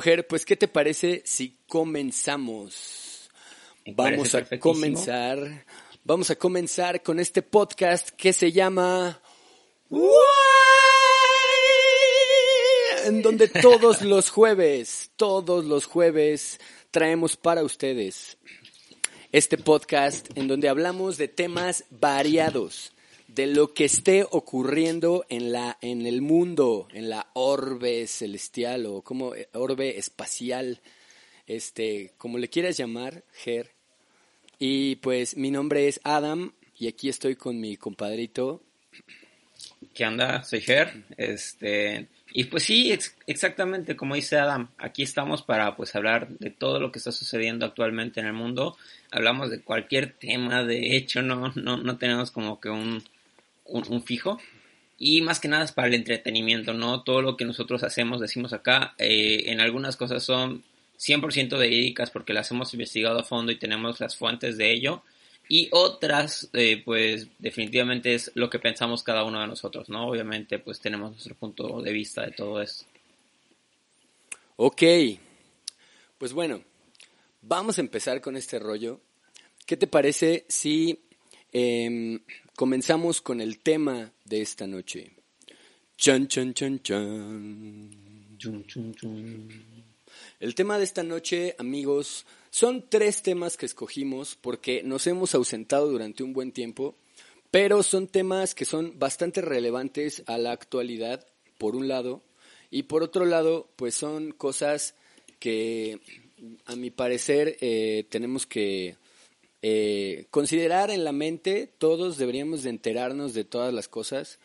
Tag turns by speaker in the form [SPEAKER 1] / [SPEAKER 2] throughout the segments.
[SPEAKER 1] Ger, pues ¿qué te parece si comenzamos? Vamos a comenzar. Vamos a comenzar con este podcast que se llama en donde todos los jueves, todos los jueves traemos para ustedes este podcast en donde hablamos de temas variados, de lo que esté ocurriendo en la en el mundo, en la orbe celestial o como eh, orbe espacial, este, como le quieras llamar, Ger. Y pues mi nombre es Adam y aquí estoy con mi compadrito.
[SPEAKER 2] ¿Qué onda? Soy Ger. Este, y pues sí, exactamente como dice Adam, aquí estamos para pues hablar de todo lo que está sucediendo actualmente en el mundo. Hablamos de cualquier tema, de hecho no, no, no tenemos como que un, un, fijo. Y más que nada es para el entretenimiento, ¿no? Todo lo que nosotros hacemos, decimos acá, eh, en algunas cosas son 100% verídicas porque las hemos investigado a fondo y tenemos las fuentes de ello. Y otras, eh, pues definitivamente es lo que pensamos cada uno de nosotros, ¿no? Obviamente, pues tenemos nuestro punto de vista de todo esto.
[SPEAKER 1] Ok, pues bueno, vamos a empezar con este rollo. ¿Qué te parece si em, comenzamos con el tema de esta noche? Chan, chan, chan, chan. Chun, chun, chun. El tema de esta noche, amigos, son tres temas que escogimos porque nos hemos ausentado durante un buen tiempo, pero son temas que son bastante relevantes a la actualidad, por un lado, y por otro lado, pues son cosas que, a mi parecer, eh, tenemos que eh, considerar en la mente, todos deberíamos de enterarnos de todas las cosas,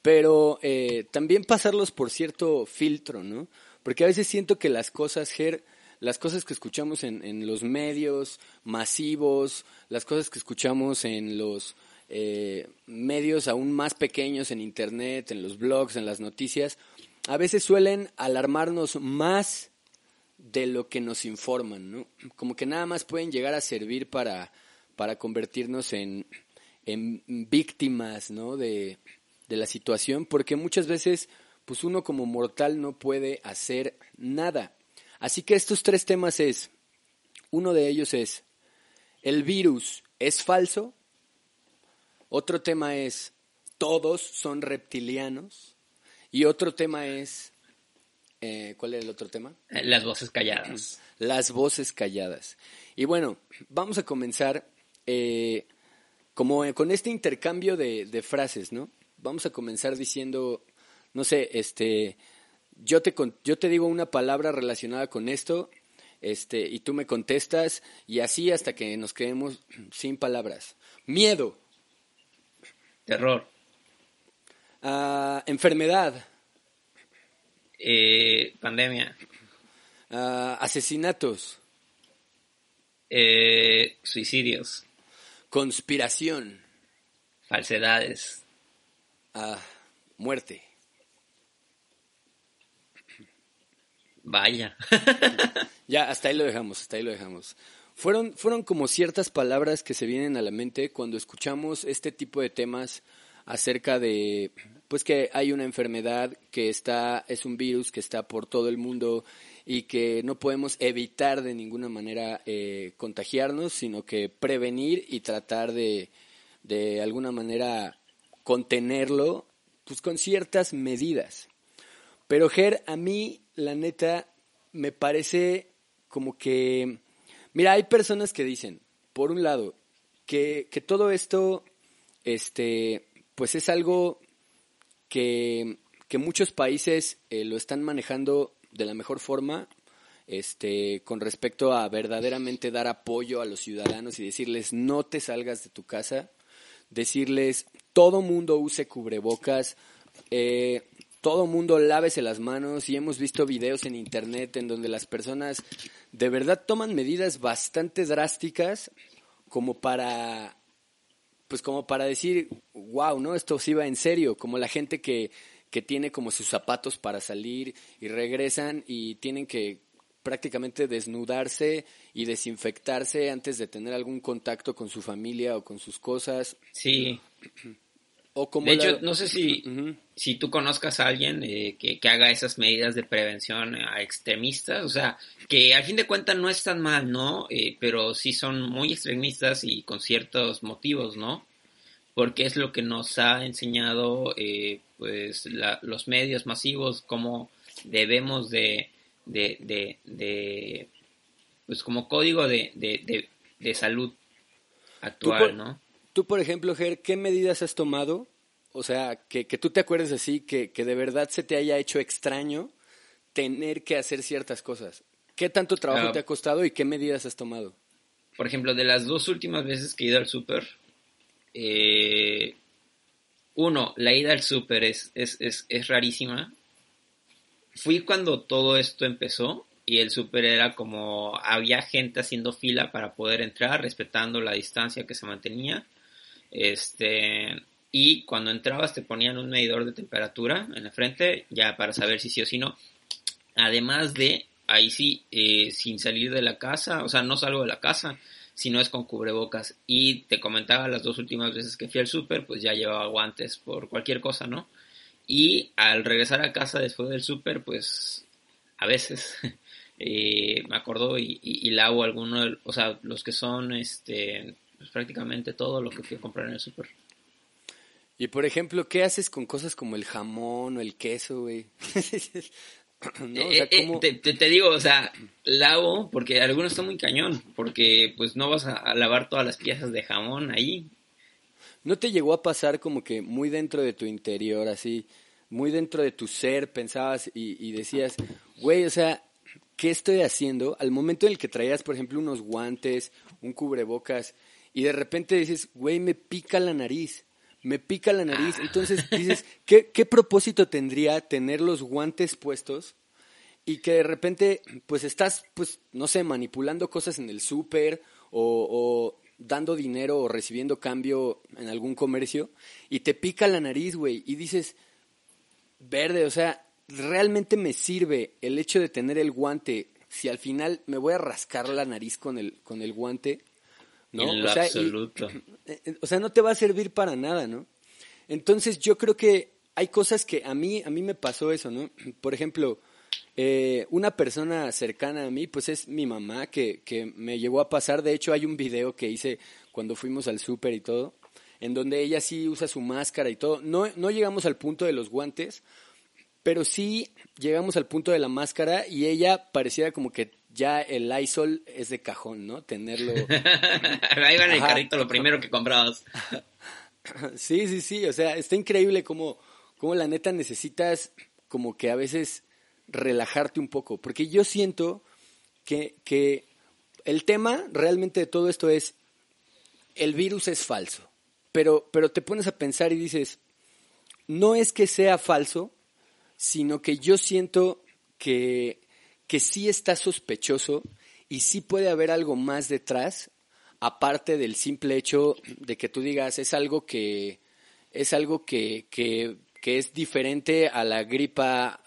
[SPEAKER 1] pero eh, también pasarlos por cierto filtro, ¿no? Porque a veces siento que las cosas, Ger, las cosas que escuchamos en, en los medios masivos, las cosas que escuchamos en los eh, medios aún más pequeños, en Internet, en los blogs, en las noticias, a veces suelen alarmarnos más de lo que nos informan, ¿no? Como que nada más pueden llegar a servir para, para convertirnos en, en víctimas. De, de la situación, porque muchas veces pues uno como mortal no puede hacer nada. Así que estos tres temas es, uno de ellos es, ¿el virus es falso? Otro tema es, ¿todos son reptilianos? Y otro tema es, eh, ¿cuál era el otro tema?
[SPEAKER 2] Las voces calladas.
[SPEAKER 1] Las voces calladas. Y bueno, vamos a comenzar eh, como con este intercambio de, de frases, ¿no? Vamos a comenzar diciendo no sé, este, yo te, yo te digo una palabra relacionada con esto, este, y tú me contestas, y así hasta que nos quedemos sin palabras. Miedo.
[SPEAKER 2] Terror.
[SPEAKER 1] Ah, enfermedad.
[SPEAKER 2] Eh, pandemia.
[SPEAKER 1] Ah, asesinatos.
[SPEAKER 2] Eh, suicidios.
[SPEAKER 1] Conspiración.
[SPEAKER 2] Falsedades.
[SPEAKER 1] Ah, muerte.
[SPEAKER 2] Vaya.
[SPEAKER 1] ya, hasta ahí lo dejamos, hasta ahí lo dejamos. Fueron, fueron como ciertas palabras que se vienen a la mente cuando escuchamos este tipo de temas acerca de, pues que hay una enfermedad que está, es un virus que está por todo el mundo y que no podemos evitar de ninguna manera eh, contagiarnos, sino que prevenir y tratar de, de alguna manera contenerlo, pues con ciertas medidas. Pero Ger, a mí la neta, me parece como que, mira, hay personas que dicen, por un lado, que, que todo esto, este, pues es algo que, que muchos países eh, lo están manejando de la mejor forma, este, con respecto a verdaderamente dar apoyo a los ciudadanos y decirles no te salgas de tu casa, decirles todo mundo use cubrebocas, eh, todo mundo lávese las manos y hemos visto videos en internet en donde las personas de verdad toman medidas bastante drásticas como para pues como para decir, wow, ¿no? Esto sí va en serio, como la gente que, que tiene como sus zapatos para salir y regresan y tienen que prácticamente desnudarse y desinfectarse antes de tener algún contacto con su familia o con sus cosas.
[SPEAKER 2] Sí. O como de hecho, no sé si, si tú conozcas a alguien eh, que, que, haga esas medidas de prevención a extremistas, o sea, que al fin de cuentas no están mal, ¿no? Eh, pero sí son muy extremistas y con ciertos motivos, ¿no? Porque es lo que nos ha enseñado, eh, pues, los medios masivos, cómo debemos de, de, de, de pues, como código de, de, de salud actual, ¿no?
[SPEAKER 1] Tú, por ejemplo, Ger, ¿qué medidas has tomado? O sea, que, que tú te acuerdes así, que, que de verdad se te haya hecho extraño tener que hacer ciertas cosas. ¿Qué tanto trabajo ah. te ha costado y qué medidas has tomado?
[SPEAKER 2] Por ejemplo, de las dos últimas veces que he ido al súper, eh, uno, la ida al súper es, es, es, es, rarísima. Fui cuando todo esto empezó y el súper era como había gente haciendo fila para poder entrar, respetando la distancia que se mantenía. Este, y cuando entrabas te ponían un medidor de temperatura en la frente, ya para saber si sí o si no. Además de, ahí sí, eh, sin salir de la casa, o sea, no salgo de la casa, si no es con cubrebocas. Y te comentaba las dos últimas veces que fui al súper, pues ya llevaba guantes por cualquier cosa, ¿no? Y al regresar a casa después del súper, pues a veces eh, me acuerdo y, y, y lavo algunos, o sea, los que son este pues, prácticamente todo lo que fui a comprar en el súper.
[SPEAKER 1] Y por ejemplo, ¿qué haces con cosas como el jamón o el queso, güey?
[SPEAKER 2] Eh, eh, te, digo, o sea, lavo, porque algunos están muy cañón, porque pues no vas a, lavar todas las piezas de jamón ahí.
[SPEAKER 1] ¿No te llegó a pasar como que muy dentro de tu interior, así, muy dentro de tu ser, pensabas y, y decías, güey, o sea, ¿qué estoy haciendo? Al momento en el que traías, por ejemplo, unos guantes, un cubrebocas, y de repente dices, güey, me pica la nariz, me pica la nariz. Entonces dices, ¿qué, ¿qué propósito tendría tener los guantes puestos y que de repente, pues estás, pues, no sé, manipulando cosas en el súper o, o dando dinero o recibiendo cambio en algún comercio y te pica la nariz, güey, y dices, verde, o sea, realmente me sirve el hecho de tener el guante si al final me voy a rascar la nariz con el, con el guante ¿no?
[SPEAKER 2] o sea, absoluto.
[SPEAKER 1] Eh, eh, o sea, no te va a servir para nada, ¿no? Entonces yo creo que hay cosas que a mí, a mí me pasó eso, ¿no? Por ejemplo, eh, una persona cercana a mí, pues es mi mamá, que, que me llegó a pasar, de hecho hay un video que hice cuando fuimos al súper y todo, en donde ella sí usa su máscara y todo. No, no llegamos al punto de los guantes, pero sí llegamos al punto de la máscara y ella parecía como que ya el Lysol es de cajón, ¿no? Tenerlo.
[SPEAKER 2] Ahí va en el carrito lo primero que comprabas.
[SPEAKER 1] sí, sí, sí. O sea, está increíble como, como la neta necesitas como que a veces relajarte un poco. Porque yo siento que, que el tema realmente de todo esto es el virus es falso. Pero, pero te pones a pensar y dices, no es que sea falso, sino que yo siento que que sí está sospechoso y sí puede haber algo más detrás, aparte del simple hecho de que tú digas es algo que es algo que, que, es diferente a la gripa,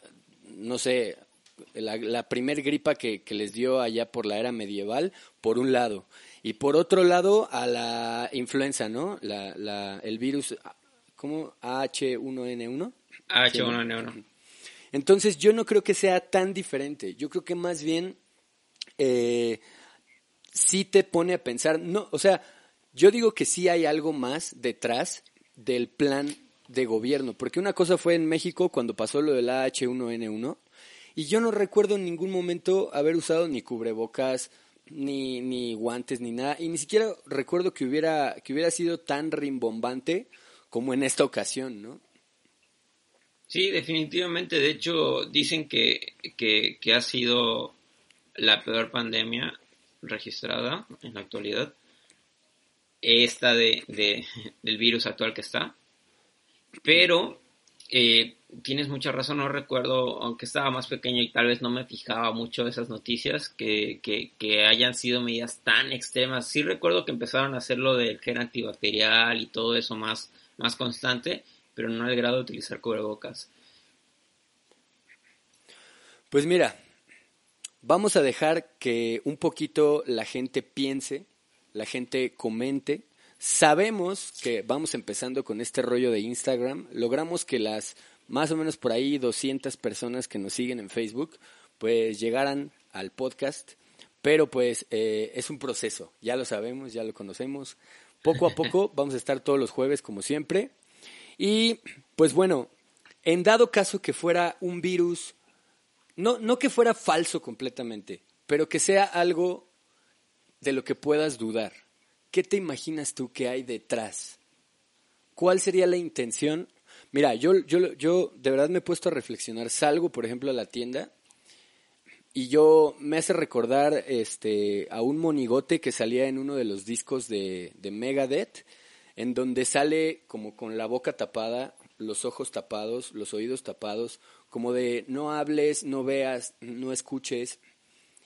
[SPEAKER 1] no sé, la, la primer gripa que, les dio allá por la era medieval, por un lado. Y por otro lado, a la influenza, ¿no? La, la, el virus, ¿cómo? H1N1.
[SPEAKER 2] H1N1.
[SPEAKER 1] Entonces yo no creo que sea tan diferente. Yo creo que más bien eh, sí te pone a pensar, no, o sea, yo digo que sí hay algo más detrás del plan de gobierno, porque una cosa fue en México cuando pasó lo del H1N1 y yo no recuerdo en ningún momento haber usado ni cubrebocas, ni, ni guantes, ni nada, y ni siquiera recuerdo que hubiera, que hubiera sido tan rimbombante como en esta ocasión, ¿no?
[SPEAKER 2] Sí, definitivamente. De hecho, dicen que, que, ha sido la peor pandemia registrada en la actualidad. Esta de, de del virus actual que está. Pero eh, tienes mucha razón, no recuerdo, aunque estaba más pequeño y tal vez no me fijaba mucho esas noticias, que, que, hayan sido medidas tan extremas. Sí recuerdo que empezaron a hacer lo del gel antibacterial y todo eso más, más constante, pero no al grado de utilizar cubrebocas.
[SPEAKER 1] Pues mira, vamos a dejar que un poquito la gente piense, la gente comente sabemos que vamos empezando con este rollo de Instagram, logramos que las más o menos por ahí 200 personas que nos siguen en Facebook, pues llegaran al podcast, pero pues eh, es un proceso, ya lo sabemos, ya lo conocemos. Poco a poco vamos a estar todos los jueves como siempre. Y pues bueno, en dado caso que fuera un virus, no, no que fuera falso completamente, pero que sea algo de lo que puedas dudar. ¿Qué te imaginas tú que hay detrás? ¿Cuál sería la intención? Mira, yo, yo, yo de verdad me he puesto a reflexionar. Salgo, por ejemplo, a la tienda y yo me hace recordar este, a un monigote que salía en uno de los discos de, de Megadeth, en donde sale como con la boca tapada, los ojos tapados, los oídos tapados, como de no hables, no veas, no escuches.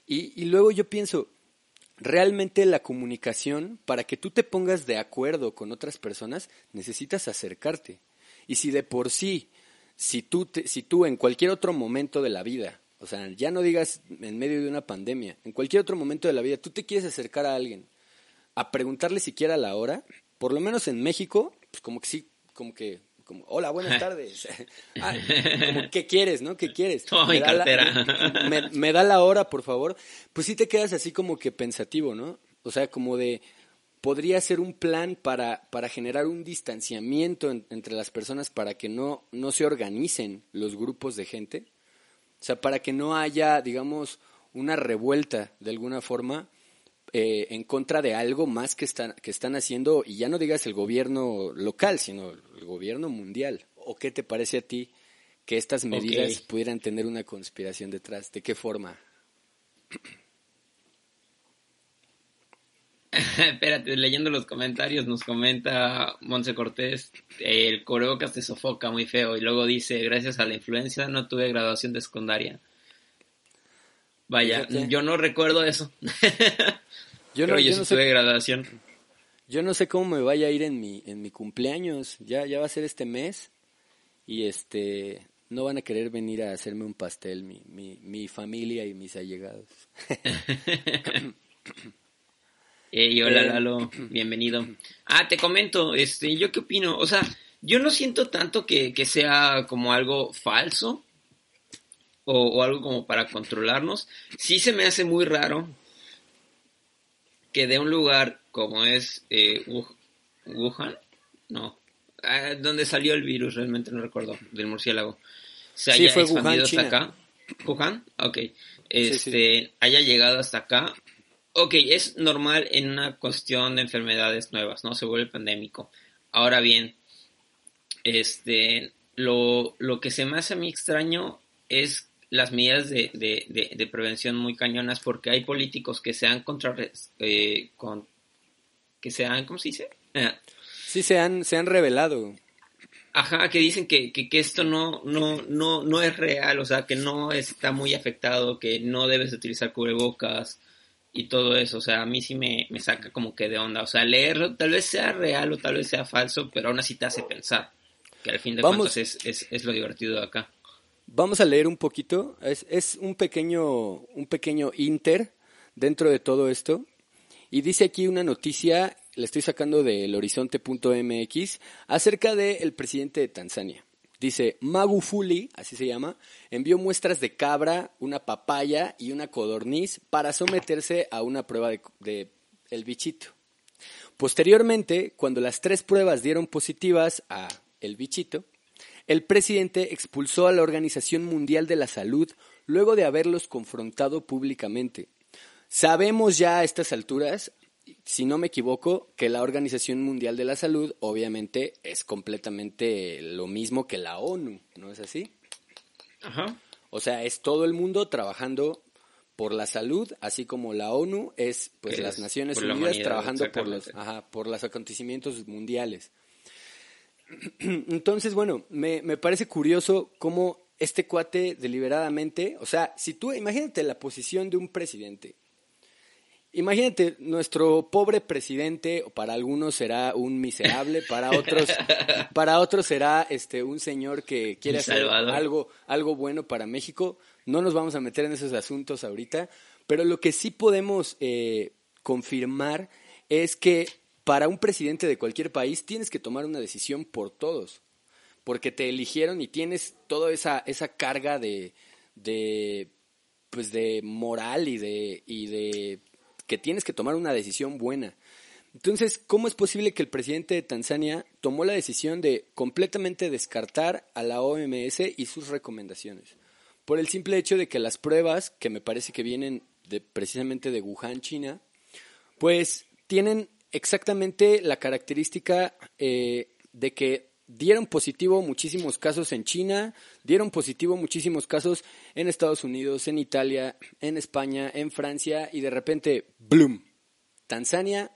[SPEAKER 1] Y, luego yo pienso, realmente la comunicación, para que tú te pongas de acuerdo con otras personas, necesitas acercarte. Y si de por sí, si tú, si tú en cualquier otro momento de la vida, o sea, ya no digas en medio de una pandemia, en cualquier otro momento de la vida, tú te quieres acercar a alguien a preguntarle siquiera la hora, por lo menos en México, pues como que sí, como que como, hola, buenas tardes. Ah, como, ¿qué quieres, no? ¿Qué quieres?
[SPEAKER 2] me, da La,
[SPEAKER 1] me, me, da la hora, por favor. Pues sí te quedas así como que pensativo, ¿no? O sea, como de, podría ser un plan para, para generar un distanciamiento en, entre las personas para que no, no se organicen los grupos de gente. O sea, para que no haya, digamos, una revuelta de alguna forma eh, en contra de algo más que están, que están haciendo, y ya no digas el gobierno local, sino el gobierno mundial. ¿O qué te parece a ti que estas medidas okay. pudieran tener una conspiración detrás? ¿De qué forma?
[SPEAKER 2] Espérate, leyendo los comentarios nos comenta Monse Cortés, el Coreocas te sofoca muy feo y luego dice, gracias a la influencia no tuve graduación de secundaria. Vaya, Fíjate. yo no recuerdo eso.
[SPEAKER 1] yo no,
[SPEAKER 2] Pero yo,
[SPEAKER 1] yo
[SPEAKER 2] sí
[SPEAKER 1] no sé,
[SPEAKER 2] tuve graduación.
[SPEAKER 1] Yo no sé cómo me vaya a ir en mi, en mi cumpleaños. Ya, ya va a ser este mes. Y este no van a querer venir a hacerme un pastel mi, mi, mi familia y mis allegados.
[SPEAKER 2] hey, hola Lalo, bienvenido. Ah, te comento, este, yo qué opino, o sea, yo no siento tanto que, que sea como algo falso, o, o, algo como para controlarnos. Sí se me hace muy raro que de un lugar como es eh, Wuhan, no, ah, donde salió el virus, realmente no recuerdo, del murciélago, se haya expandido
[SPEAKER 1] Wuhan,
[SPEAKER 2] hasta
[SPEAKER 1] China.
[SPEAKER 2] acá. Wuhan, ok, este,
[SPEAKER 1] sí, sí.
[SPEAKER 2] haya llegado hasta acá. Ok, es normal en una cuestión de enfermedades nuevas, ¿no? Se vuelve pandémico. Ahora bien, este, lo, lo que se me hace a mí extraño es las medidas de, de, de, de, prevención muy cañonas porque hay políticos que se han contra eh, con que se han ¿cómo se dice?
[SPEAKER 1] sí se han se han revelado
[SPEAKER 2] ajá que dicen que, que, que, esto no no no no es real o sea que no está muy afectado que no debes utilizar cubrebocas y todo eso o sea a mí sí me, me saca como que de onda o sea leerlo tal vez sea real o tal vez sea falso pero aún así te hace pensar que al fin de
[SPEAKER 1] Vamos.
[SPEAKER 2] cuentas es, es, es lo divertido de acá
[SPEAKER 1] Vamos a leer un poquito. Es, un pequeño, un pequeño inter dentro de todo esto. Y dice aquí una noticia, la estoy sacando del horizonte.mx, acerca del presidente de Tanzania. Dice, Magufuli, así se llama, envió muestras de cabra, una papaya y una codorniz para someterse a una prueba de, de el bichito. Posteriormente, cuando las tres pruebas dieron positivas a el bichito, el presidente expulsó a la Organización Mundial de la Salud luego de haberlos confrontado públicamente. Sabemos ya a estas alturas, si no me equivoco, que la Organización Mundial de la Salud obviamente es completamente lo mismo que la ONU, ¿no es así?
[SPEAKER 2] Ajá.
[SPEAKER 1] O sea, es todo el mundo trabajando por la salud, así como la ONU es pues las
[SPEAKER 2] es
[SPEAKER 1] Naciones
[SPEAKER 2] la
[SPEAKER 1] Unidas trabajando por los, ajá, por los acontecimientos mundiales. Entonces, bueno, me, me parece curioso cómo este cuate deliberadamente, o sea, si tú imagínate la posición de un presidente, imagínate nuestro pobre presidente, o para algunos será un miserable, para otros, para otros será este un señor que quiere hacer algo, algo bueno para México. No nos vamos a meter en esos asuntos ahorita, pero lo que sí podemos eh, confirmar es que para un presidente de cualquier país tienes que tomar una decisión por todos, porque te eligieron y tienes toda esa, esa carga de, pues de moral y de, y de que tienes que tomar una decisión buena. Entonces, ¿cómo es posible que el presidente de Tanzania tomó la decisión de completamente descartar a la OMS y sus recomendaciones? Por el simple hecho de que las pruebas, que me parece que vienen precisamente de Wuhan, China, pues tienen exactamente la característica eh, de que dieron positivo muchísimos casos en China, dieron positivo muchísimos casos en Estados Unidos, en Italia, en España, en Francia y de repente, ¡bloom! Tanzania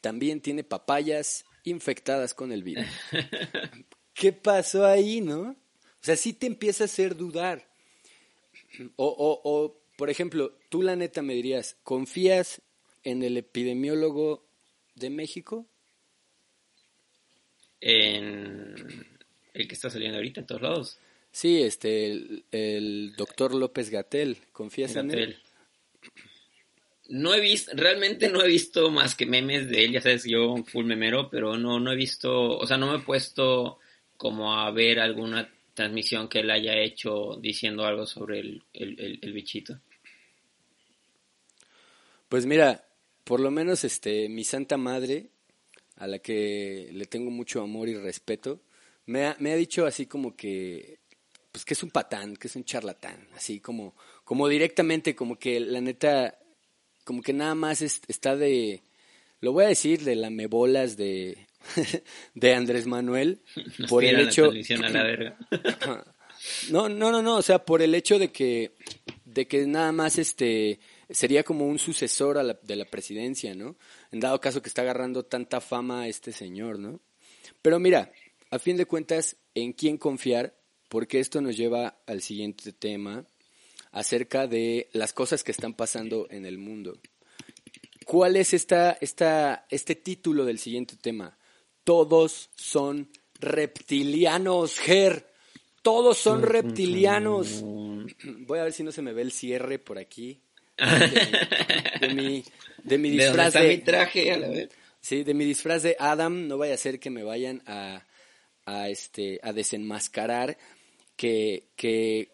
[SPEAKER 1] también tiene papayas infectadas con el virus. ¿Qué pasó ahí, no? O sea, sí te empieza a hacer dudar. O, o, o, por ejemplo, tú la neta me dirías, ¿confías en el epidemiólogo de México?
[SPEAKER 2] En el que está saliendo ahorita en todos lados.
[SPEAKER 1] Sí, este, el, doctor López Gatel, ¿confías en él?
[SPEAKER 2] No he visto, realmente no he visto más que memes de él, ya sabes, yo full memero, pero no, no he visto, o sea, no me he puesto como a ver alguna transmisión que él haya hecho diciendo algo sobre el, el, el, bichito.
[SPEAKER 1] Pues mira, por lo menos este, mi santa madre, a la que le tengo mucho amor y respeto, me ha, me ha dicho así como que, pues que es un patán, que es un charlatán, así como, como directamente, como que la neta como que nada más está de, lo voy a decir, de la mebolas de, de Andrés Manuel
[SPEAKER 2] por el hecho
[SPEAKER 1] no no no no o sea por el hecho de que de que nada más este sería como un sucesor a la, de la presidencia no en dado caso que está agarrando tanta fama a este señor no pero mira a fin de cuentas en quién confiar porque esto nos lleva al siguiente tema acerca de las cosas que están pasando en el mundo. ¿Cuál es esta, esta, este título del siguiente tema? Todos son reptilianos, Ger. Todos son reptilianos. Voy a ver si no se me ve el cierre por aquí. De, mi, de mi disfraz
[SPEAKER 2] de, mi traje a la vez?
[SPEAKER 1] Sí, de mi disfraz de Adam. No vaya a ser que me vayan a, a, este, a desenmascarar que, que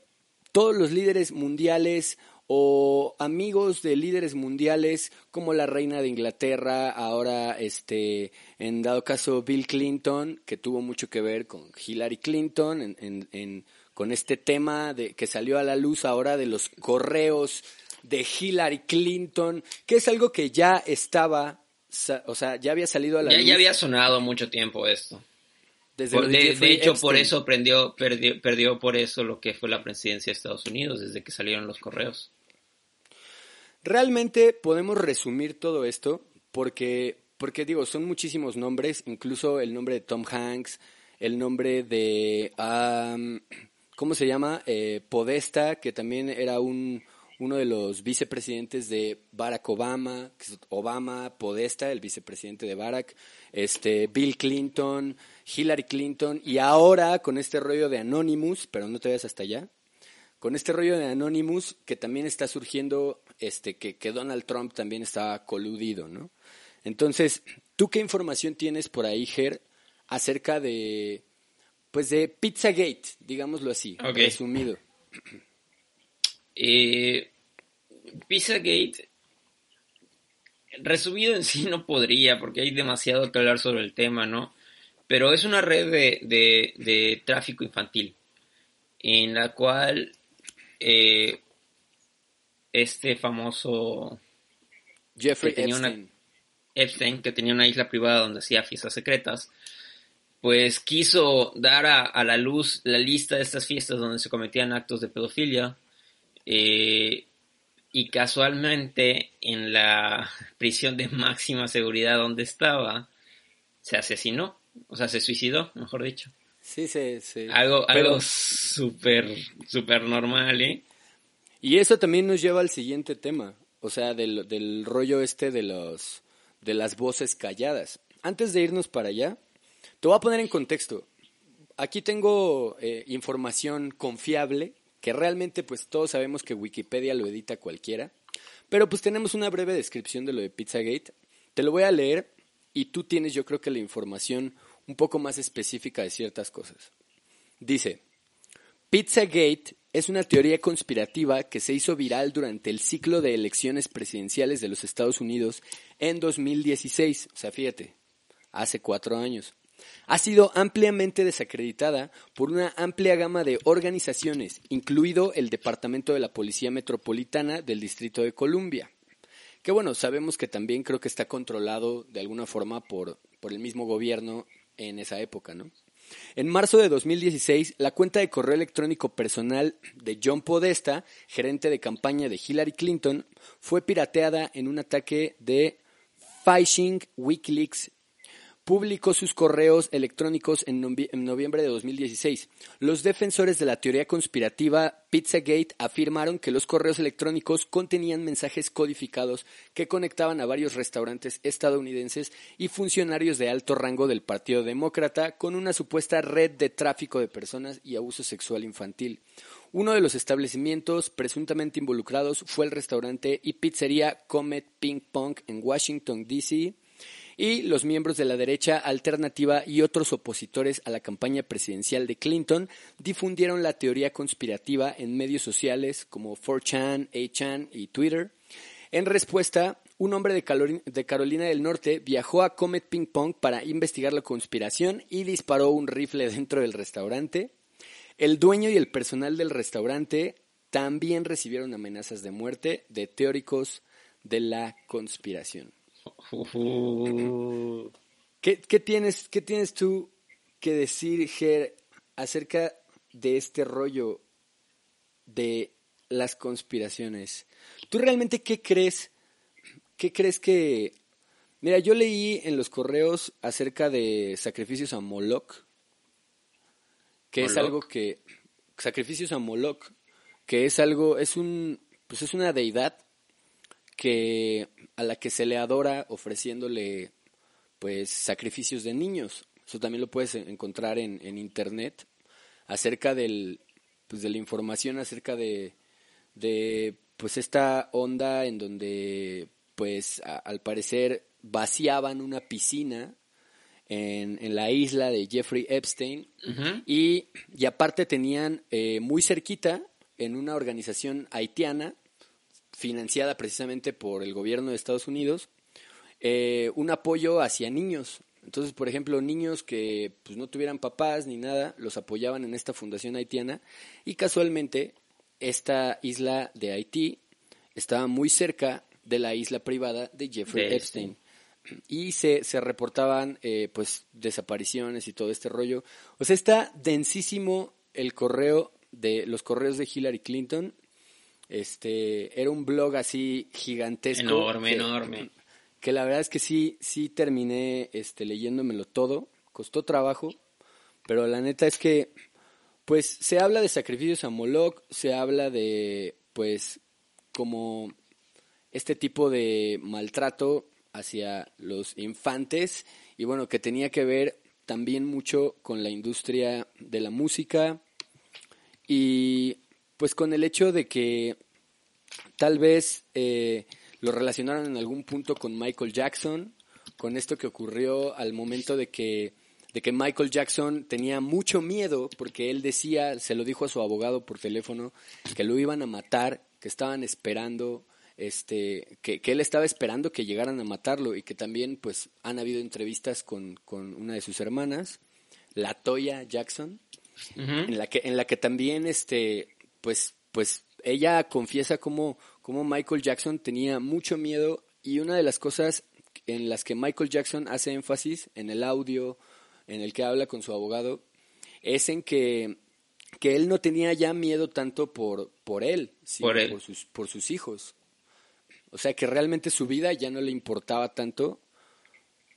[SPEAKER 1] todos los líderes mundiales o amigos de líderes mundiales como la reina de Inglaterra, ahora este, en dado caso Bill Clinton, que tuvo mucho que ver con Hillary Clinton, en, en, con este tema de, que salió a la luz ahora de los correos de Hillary Clinton, que es algo que ya estaba, o sea, ya había salido a la luz.
[SPEAKER 2] Ya había sonado mucho tiempo esto de, hecho, por eso perdió, perdió, por eso lo que fue la presidencia de Estados Unidos, desde que salieron los correos.
[SPEAKER 1] Realmente podemos resumir todo esto porque, porque digo, son muchísimos nombres, incluso el nombre de Tom Hanks, el nombre de, ¿cómo se llama? Eh, Podesta, que también era un, uno de los vicepresidentes de Barack Obama, Obama, Podesta, el vicepresidente de Barack, este, Bill Clinton, Hillary Clinton, y ahora con este rollo de Anonymous, pero no te vayas hasta allá, con este rollo de Anonymous que también está surgiendo, este, que, que Donald Trump también está coludido, ¿no? Entonces, ¿tú qué información tienes por ahí, Ger, acerca de, pues de Pizzagate, digámoslo así, resumido?
[SPEAKER 2] Eh, Pizzagate, resumido en sí no podría, porque hay demasiado que hablar sobre el tema, ¿no? Pero es una red de, tráfico infantil, en la cual eh, este famoso
[SPEAKER 1] Jeffrey
[SPEAKER 2] Epstein. que tenía una isla privada donde hacía fiestas secretas, pues quiso dar a, la luz la lista de estas fiestas donde se cometían actos de pedofilia eh, y casualmente en la prisión de máxima seguridad donde estaba, se asesinó, o sea, se suicidó, mejor dicho.
[SPEAKER 1] Sí, sí, sí.
[SPEAKER 2] Algo, algo súper, súper normal, ¿eh?
[SPEAKER 1] Y eso también nos lleva al siguiente tema, o sea, del, del rollo este de los de las voces calladas. Antes de irnos para allá, te voy a poner en contexto. Aquí tengo eh, información confiable que realmente pues todos sabemos que Wikipedia lo edita cualquiera, pero pues tenemos una breve descripción de lo de Pizzagate. Te lo voy a leer y tú tienes yo creo que la información un poco más específica de ciertas cosas. Dice, Pizzagate es una teoría conspirativa que se hizo viral durante el ciclo de elecciones presidenciales de los Estados Unidos en 2016, o sea, fíjate, hace cuatro años. Ha sido ampliamente desacreditada por una amplia gama de organizaciones, incluido el Departamento de la Policía Metropolitana del Distrito de Columbia. Que bueno, sabemos que también creo que está controlado de alguna forma por, por el mismo gobierno en esa época, ¿no? En marzo de 2016, la cuenta de correo electrónico personal de John Podesta, gerente de campaña de Hillary Clinton, fue pirateada en un ataque de phishing Wikileaks publicó sus correos electrónicos en, noviembre de 2016. Los defensores de la teoría conspirativa Pizzagate afirmaron que los correos electrónicos contenían mensajes codificados que conectaban a varios restaurantes estadounidenses y funcionarios de alto rango del Partido Demócrata con una supuesta red de tráfico de personas y abuso sexual infantil. Uno de los establecimientos presuntamente involucrados fue el restaurante y pizzería Comet Ping Pong en Washington, D.C., y los miembros de la derecha alternativa y otros opositores a la campaña presidencial de Clinton difundieron la teoría conspirativa en medios sociales como 4chan, 8chan y Twitter. En respuesta, un hombre de, Carolina del Norte viajó a Comet Ping Pong para investigar la conspiración y disparó un rifle dentro del restaurante. El dueño y el personal del restaurante también recibieron amenazas de muerte de teóricos de la conspiración. ¿Qué, tienes, ¿Qué tienes tú que decir, Ger, acerca de este rollo de las conspiraciones? ¿Tú realmente qué crees? ¿Qué crees que... Mira, yo leí en los correos acerca de sacrificios a Moloch, que es algo que... Sacrificios a Moloch, que es algo, es un, pues es una deidad que a la que se le adora ofreciéndole pues sacrificios de niños. Eso también lo puedes encontrar en, en internet acerca del pues de la información acerca de, de pues esta onda en donde pues al parecer vaciaban una piscina en, en, la isla de Jeffrey Epstein y, y, aparte tenían eh, muy cerquita en una organización haitiana financiada precisamente por el gobierno de Estados Unidos, eh, un apoyo hacia niños. Entonces, por ejemplo, niños que pues, no tuvieran papás ni nada, los apoyaban en esta fundación haitiana y casualmente esta isla de Haití estaba muy cerca de la isla privada de Jeffrey Epstein. Y se, se reportaban eh, pues desapariciones y todo este rollo. O sea, está densísimo el correo de los correos de Hillary Clinton este, era un blog así gigantesco.
[SPEAKER 2] Enorme, enorme.
[SPEAKER 1] Que la verdad es que sí, sí terminé este, leyéndomelo todo. Costó trabajo, pero la neta es que, pues, se habla de sacrificios a Moloch, se habla de, pues, como este tipo de maltrato hacia los infantes y bueno, que tenía que ver también mucho con la industria de la música y pues con el hecho de que tal vez eh, lo relacionaron en algún punto con Michael Jackson, con esto que ocurrió al momento de que de que Michael Jackson tenía mucho miedo porque él decía, se lo dijo a su abogado por teléfono, que lo iban a matar, que estaban esperando, este, que, que él estaba esperando que llegaran a matarlo y que también pues han habido entrevistas con, con una de sus hermanas, la Toya Jackson, en la que, en la que también este, pues, pues ella confiesa cómo, Michael Jackson tenía mucho miedo y una de las cosas en las que Michael Jackson hace énfasis en el audio en el que habla con su abogado es en que, que él no tenía ya miedo tanto por, por él, sino por, sus, por sus hijos. O sea que realmente su vida ya no le importaba tanto,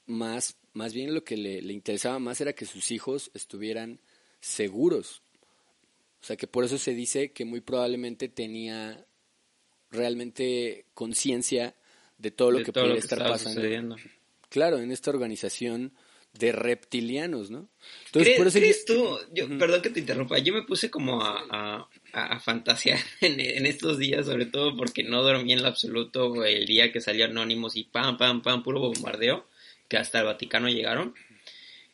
[SPEAKER 1] más, más bien lo que le, le interesaba más era que sus hijos estuvieran seguros. O sea que por eso se dice que muy probablemente tenía realmente conciencia de todo lo que puede estar pasando. Claro, en esta organización de reptilianos, ¿no?
[SPEAKER 2] Entonces, ¿Crees, por eso tú? Yo, Perdón que te interrumpa, yo me puse como a, a, fantasear en, estos días, sobre todo porque no dormí en lo absoluto el día que salió Anónimos y pam, pam, pam, puro bombardeo. que hasta el Vaticano llegaron.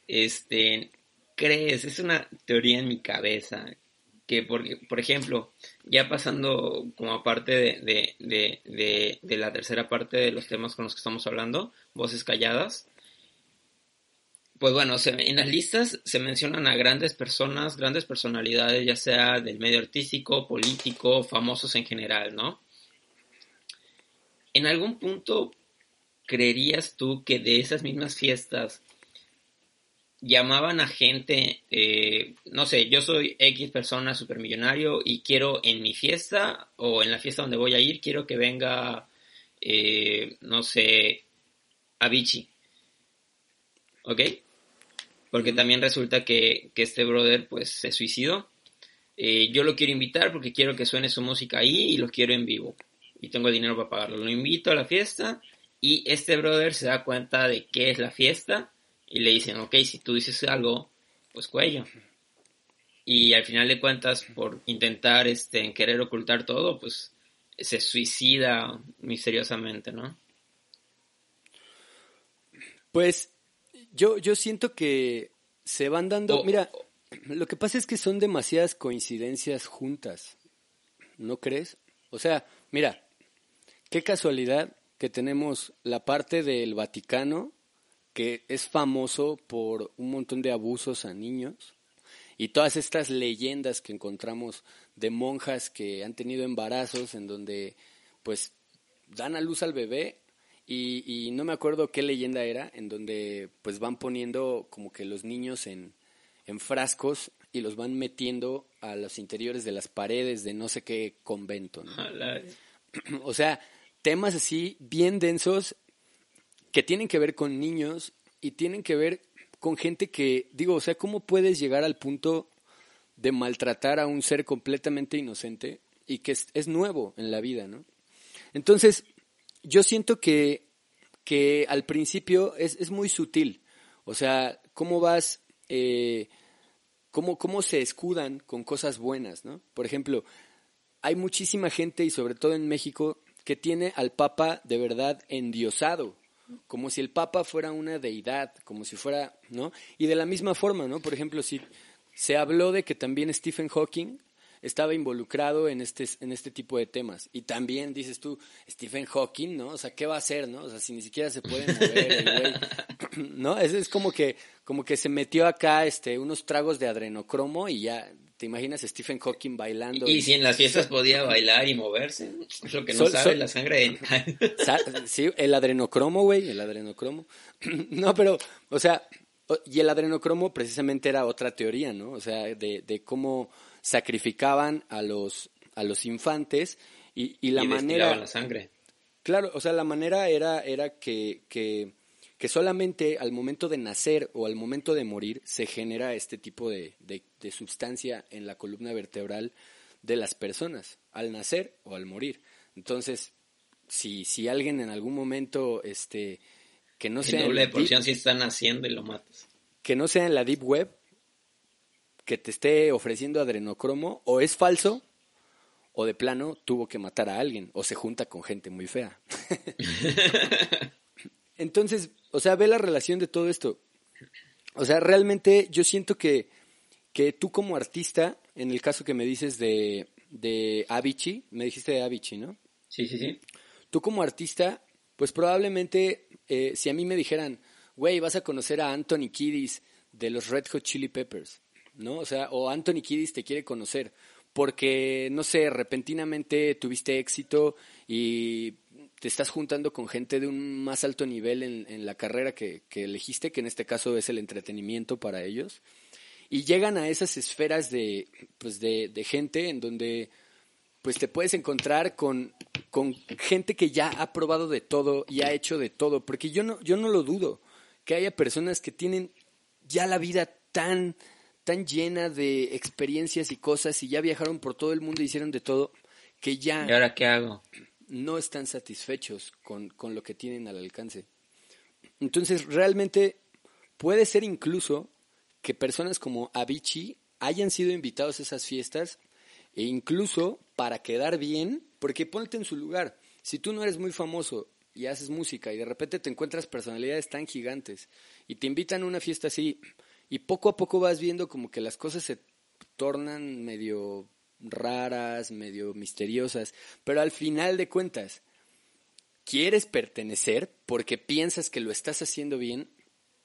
[SPEAKER 2] Este, crees, es una teoría en mi cabeza, que por, por ejemplo, ya pasando como aparte de, de, de, de, la tercera parte de los temas con los que estamos hablando, voces calladas, pues bueno, en las listas se mencionan a grandes personas, grandes personalidades, ya sea del medio artístico, político, famosos en general, ¿no? ¿En algún punto creerías tú que de esas mismas fiestas llamaban a gente, eh, no sé, yo soy X persona supermillonario y quiero en mi fiesta o en la fiesta donde voy a ir, quiero que venga, eh, no sé, Avicii. ¿Ok? Porque también resulta que, este brother pues se suicidó. Eh, yo lo quiero invitar porque quiero que suene su música ahí y lo quiero en vivo. Y tengo dinero para pagarlo. Lo invito a la fiesta y este brother se da cuenta de qué es la fiesta y le dicen, ok, si tú dices algo, pues cuello. Y al final de cuentas, por intentar este, querer ocultar todo, pues se suicida misteriosamente, ¿no?
[SPEAKER 1] Pues yo, yo siento que se van dando, mira, lo que pasa es que son demasiadas coincidencias juntas, ¿no crees? O sea, mira, qué casualidad que tenemos la parte del Vaticano que es famoso por un montón de abusos a niños y todas estas leyendas que encontramos de monjas que han tenido embarazos en donde pues dan a luz al bebé y, no me acuerdo qué leyenda era, en donde pues van poniendo como que los niños en, en frascos y los van metiendo a los interiores de las paredes de no sé qué convento. o sea, temas así bien densos que tienen que ver con niños y tienen que ver con gente que, digo, o sea, ¿cómo puedes llegar al punto de maltratar a un ser completamente inocente y que es, nuevo en la vida, ¿no? Entonces, yo siento que, que al principio es, es muy sutil, o sea, cómo vas, eh, cómo, cómo se escudan con cosas buenas, ¿no? Por ejemplo, hay muchísima gente, y sobre todo en México, que tiene al Papa de verdad endiosado como si el Papa fuera una deidad, como si fuera, ¿no? Y de la misma forma, ¿no? Por ejemplo, si se habló de que también Stephen Hawking estaba involucrado en este, en este tipo de temas. Y también dices tú, Stephen Hawking, ¿no? O sea, ¿qué va a hacer, no? O sea, si ni siquiera se puede mover el güey, ¿no? Es, es como que, como que se metió acá, este, unos tragos de adrenocromo y ya ¿Te imaginas a Stephen Hawking bailando?
[SPEAKER 2] Y, si en las fiestas podía bailar y moverse, es lo que no sabe la sangre.
[SPEAKER 1] sí, el adrenocromo, güey, el adrenocromo. no, pero, o sea, y el adrenocromo precisamente era otra teoría, ¿no? O sea, de, de cómo sacrificaban a los, a los infantes y, y la y manera...
[SPEAKER 2] la sangre.
[SPEAKER 1] Claro, o sea, la manera era, era que, que que solamente al momento de nacer o al momento de morir se genera este tipo de, de, sustancia en la columna vertebral de las personas, al nacer o al morir. Entonces, si, si alguien en algún momento, este, que no sea...
[SPEAKER 2] doble porción si está naciendo y lo matas.
[SPEAKER 1] Que no sea en la Deep Web, que te esté ofreciendo adrenocromo, o es falso, o de plano tuvo que matar a alguien, o se junta con gente muy fea. Entonces, o sea, ve la relación de todo esto. O sea, realmente yo siento que, que tú como artista, en el caso que me dices de, de Avicii, me dijiste de Avicii, ¿no?
[SPEAKER 2] Sí, sí, sí.
[SPEAKER 1] Tú como artista, pues probablemente eh, si a mí me dijeran, güey, vas a conocer a Anthony Kiddis de los Red Hot Chili Peppers, ¿no? O sea, o Anthony Kiddis te quiere conocer porque, no sé, repentinamente tuviste éxito y te estás juntando con gente de un más alto nivel en, la carrera que, elegiste, que en este caso es el entretenimiento para ellos, y llegan a esas esferas de, pues de, gente en donde pues te puedes encontrar con, con gente que ya ha probado de todo y ha hecho de todo, porque yo no, yo no lo dudo, que haya personas que tienen ya la vida tan, tan llena de experiencias y cosas y ya viajaron por todo el mundo y hicieron de todo, que ya...
[SPEAKER 2] ¿Y ahora qué hago?
[SPEAKER 1] No están satisfechos con, con lo que tienen al alcance. Entonces, realmente puede ser incluso que personas como Avicii hayan sido invitados a esas fiestas e incluso para quedar bien, porque ponte en su lugar. Si tú no eres muy famoso y haces música y de repente te encuentras personalidades tan gigantes y te invitan a una fiesta así y poco a poco vas viendo como que las cosas se tornan medio raras, medio misteriosas, pero al final de cuentas, quieres pertenecer porque piensas que lo estás haciendo bien,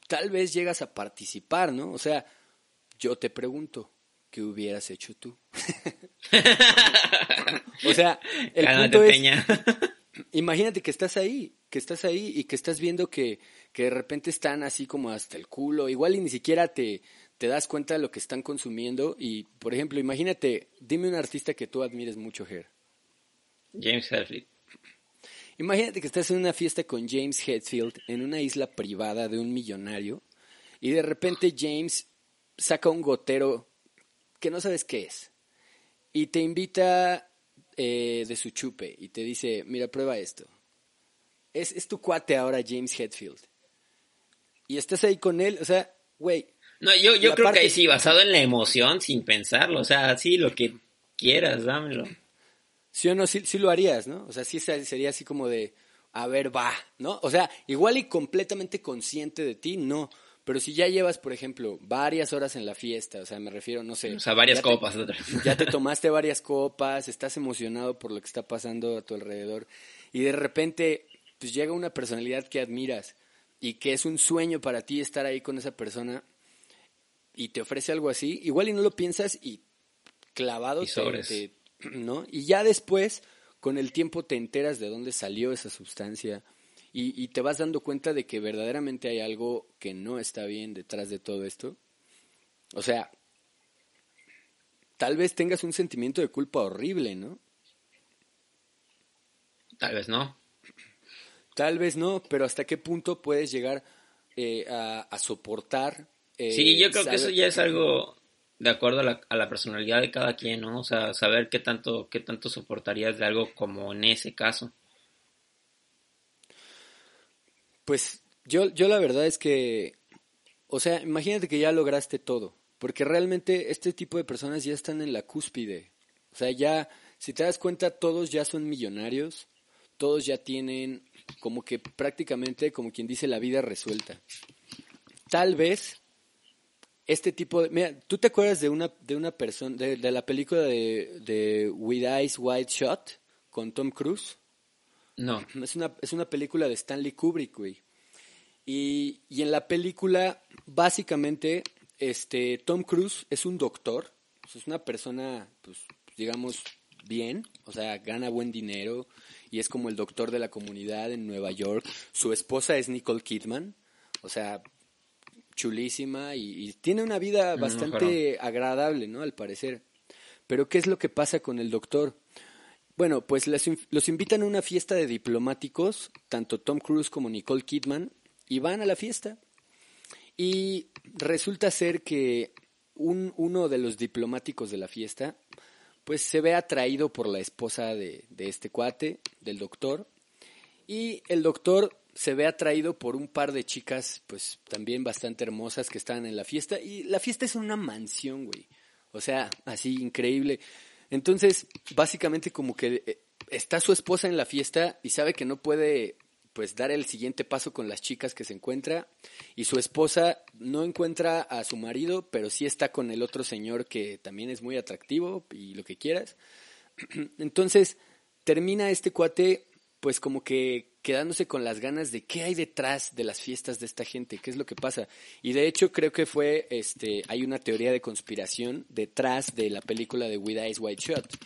[SPEAKER 1] tal vez llegas a participar, ¿no? O sea, yo te pregunto, ¿qué hubieras hecho tú? o sea, el punto es, imagínate que estás ahí, que estás ahí y que estás viendo que, que de repente están así como hasta el culo, igual y ni siquiera te, te das cuenta de lo que están consumiendo y, por ejemplo, imagínate, dime un artista que tú admires mucho, Her.
[SPEAKER 2] James Hetfield.
[SPEAKER 1] Imagínate que estás en una fiesta con James Hetfield en una isla privada de un millonario y de repente James saca un gotero que no sabes qué es y te invita eh, de su chupe y te dice, mira, prueba esto. Es, es tu cuate ahora, James Hetfield. Y estás ahí con él, o sea, güey,
[SPEAKER 2] no, yo, yo creo que ahí sí, basado en la emoción, sin pensarlo. O sea, sí, lo que quieras, dámelo.
[SPEAKER 1] Sí o no, sí, sí lo harías, ¿no? O sea, sí sería así como de, a ver, va, ¿no? O sea, igual y completamente consciente de ti, no. Pero si ya llevas, por ejemplo, varias horas en la fiesta, o sea, me refiero, no sé.
[SPEAKER 2] O sea, varias copas.
[SPEAKER 1] ya te tomaste varias copas, estás emocionado por lo que está pasando a tu alrededor. Y de repente, pues llega una personalidad que admiras y que es un sueño para ti estar ahí con esa persona y te ofrece algo así, igual y no lo piensas y clavado
[SPEAKER 2] y
[SPEAKER 1] ¿no? Y ya después, con el tiempo te enteras de dónde salió esa sustancia y, y te vas dando cuenta de que verdaderamente hay algo que no está bien detrás de todo esto. O sea, tal vez tengas un sentimiento de culpa horrible, ¿no?
[SPEAKER 2] Tal vez no.
[SPEAKER 1] Tal vez no, pero ¿hasta qué punto puedes llegar eh, a, a, soportar
[SPEAKER 2] sí, yo creo que eso ya es algo de acuerdo a la, a la, personalidad de cada quien, ¿no? O sea, saber qué tanto, qué tanto soportarías de algo como en ese caso.
[SPEAKER 1] Pues yo, yo la verdad es que, o sea, imagínate que ya lograste todo, porque realmente este tipo de personas ya están en la cúspide. O sea, ya, si te das cuenta, todos ya son millonarios, todos ya tienen como que prácticamente, como quien dice, la vida resuelta. Tal vez este tipo de... Mira, ¿tú te acuerdas de una, de una persona, de, de, la película de, de With Eyes Wide Shot con Tom Cruise?
[SPEAKER 2] No.
[SPEAKER 1] Es una, es una película de Stanley Kubrick, güey. Y, y en la película, básicamente, este, Tom Cruise es un doctor, es una persona, pues, digamos, bien, o sea, gana buen dinero y es como el doctor de la comunidad en Nueva York. Su esposa es Nicole Kidman, o sea, chulísima y, tiene una vida bastante agradable, ¿no? Al parecer. Pero ¿qué es lo que pasa con el doctor? Bueno, pues los invitan a una fiesta de diplomáticos, tanto Tom Cruise como Nicole Kidman, y van a la fiesta. Y resulta ser que un, uno de los diplomáticos de la fiesta, pues se ve atraído por la esposa de, de este cuate, del doctor, y el doctor se ve atraído por un par de chicas, pues también bastante hermosas que estaban en la fiesta. Y la fiesta es una mansión, güey. O sea, así increíble. Entonces, básicamente como que eh, está su esposa en la fiesta y sabe que no puede pues dar el siguiente paso con las chicas que se encuentra y su esposa no encuentra a su marido, pero sí está con el otro señor que también es muy atractivo y lo que quieras. Entonces, termina este cuate pues como que quedándose con las ganas de qué hay detrás de las fiestas de esta gente, qué es lo que pasa. Y de hecho creo que fue, este, hay una teoría de conspiración detrás de la película de With Eyes White Shot,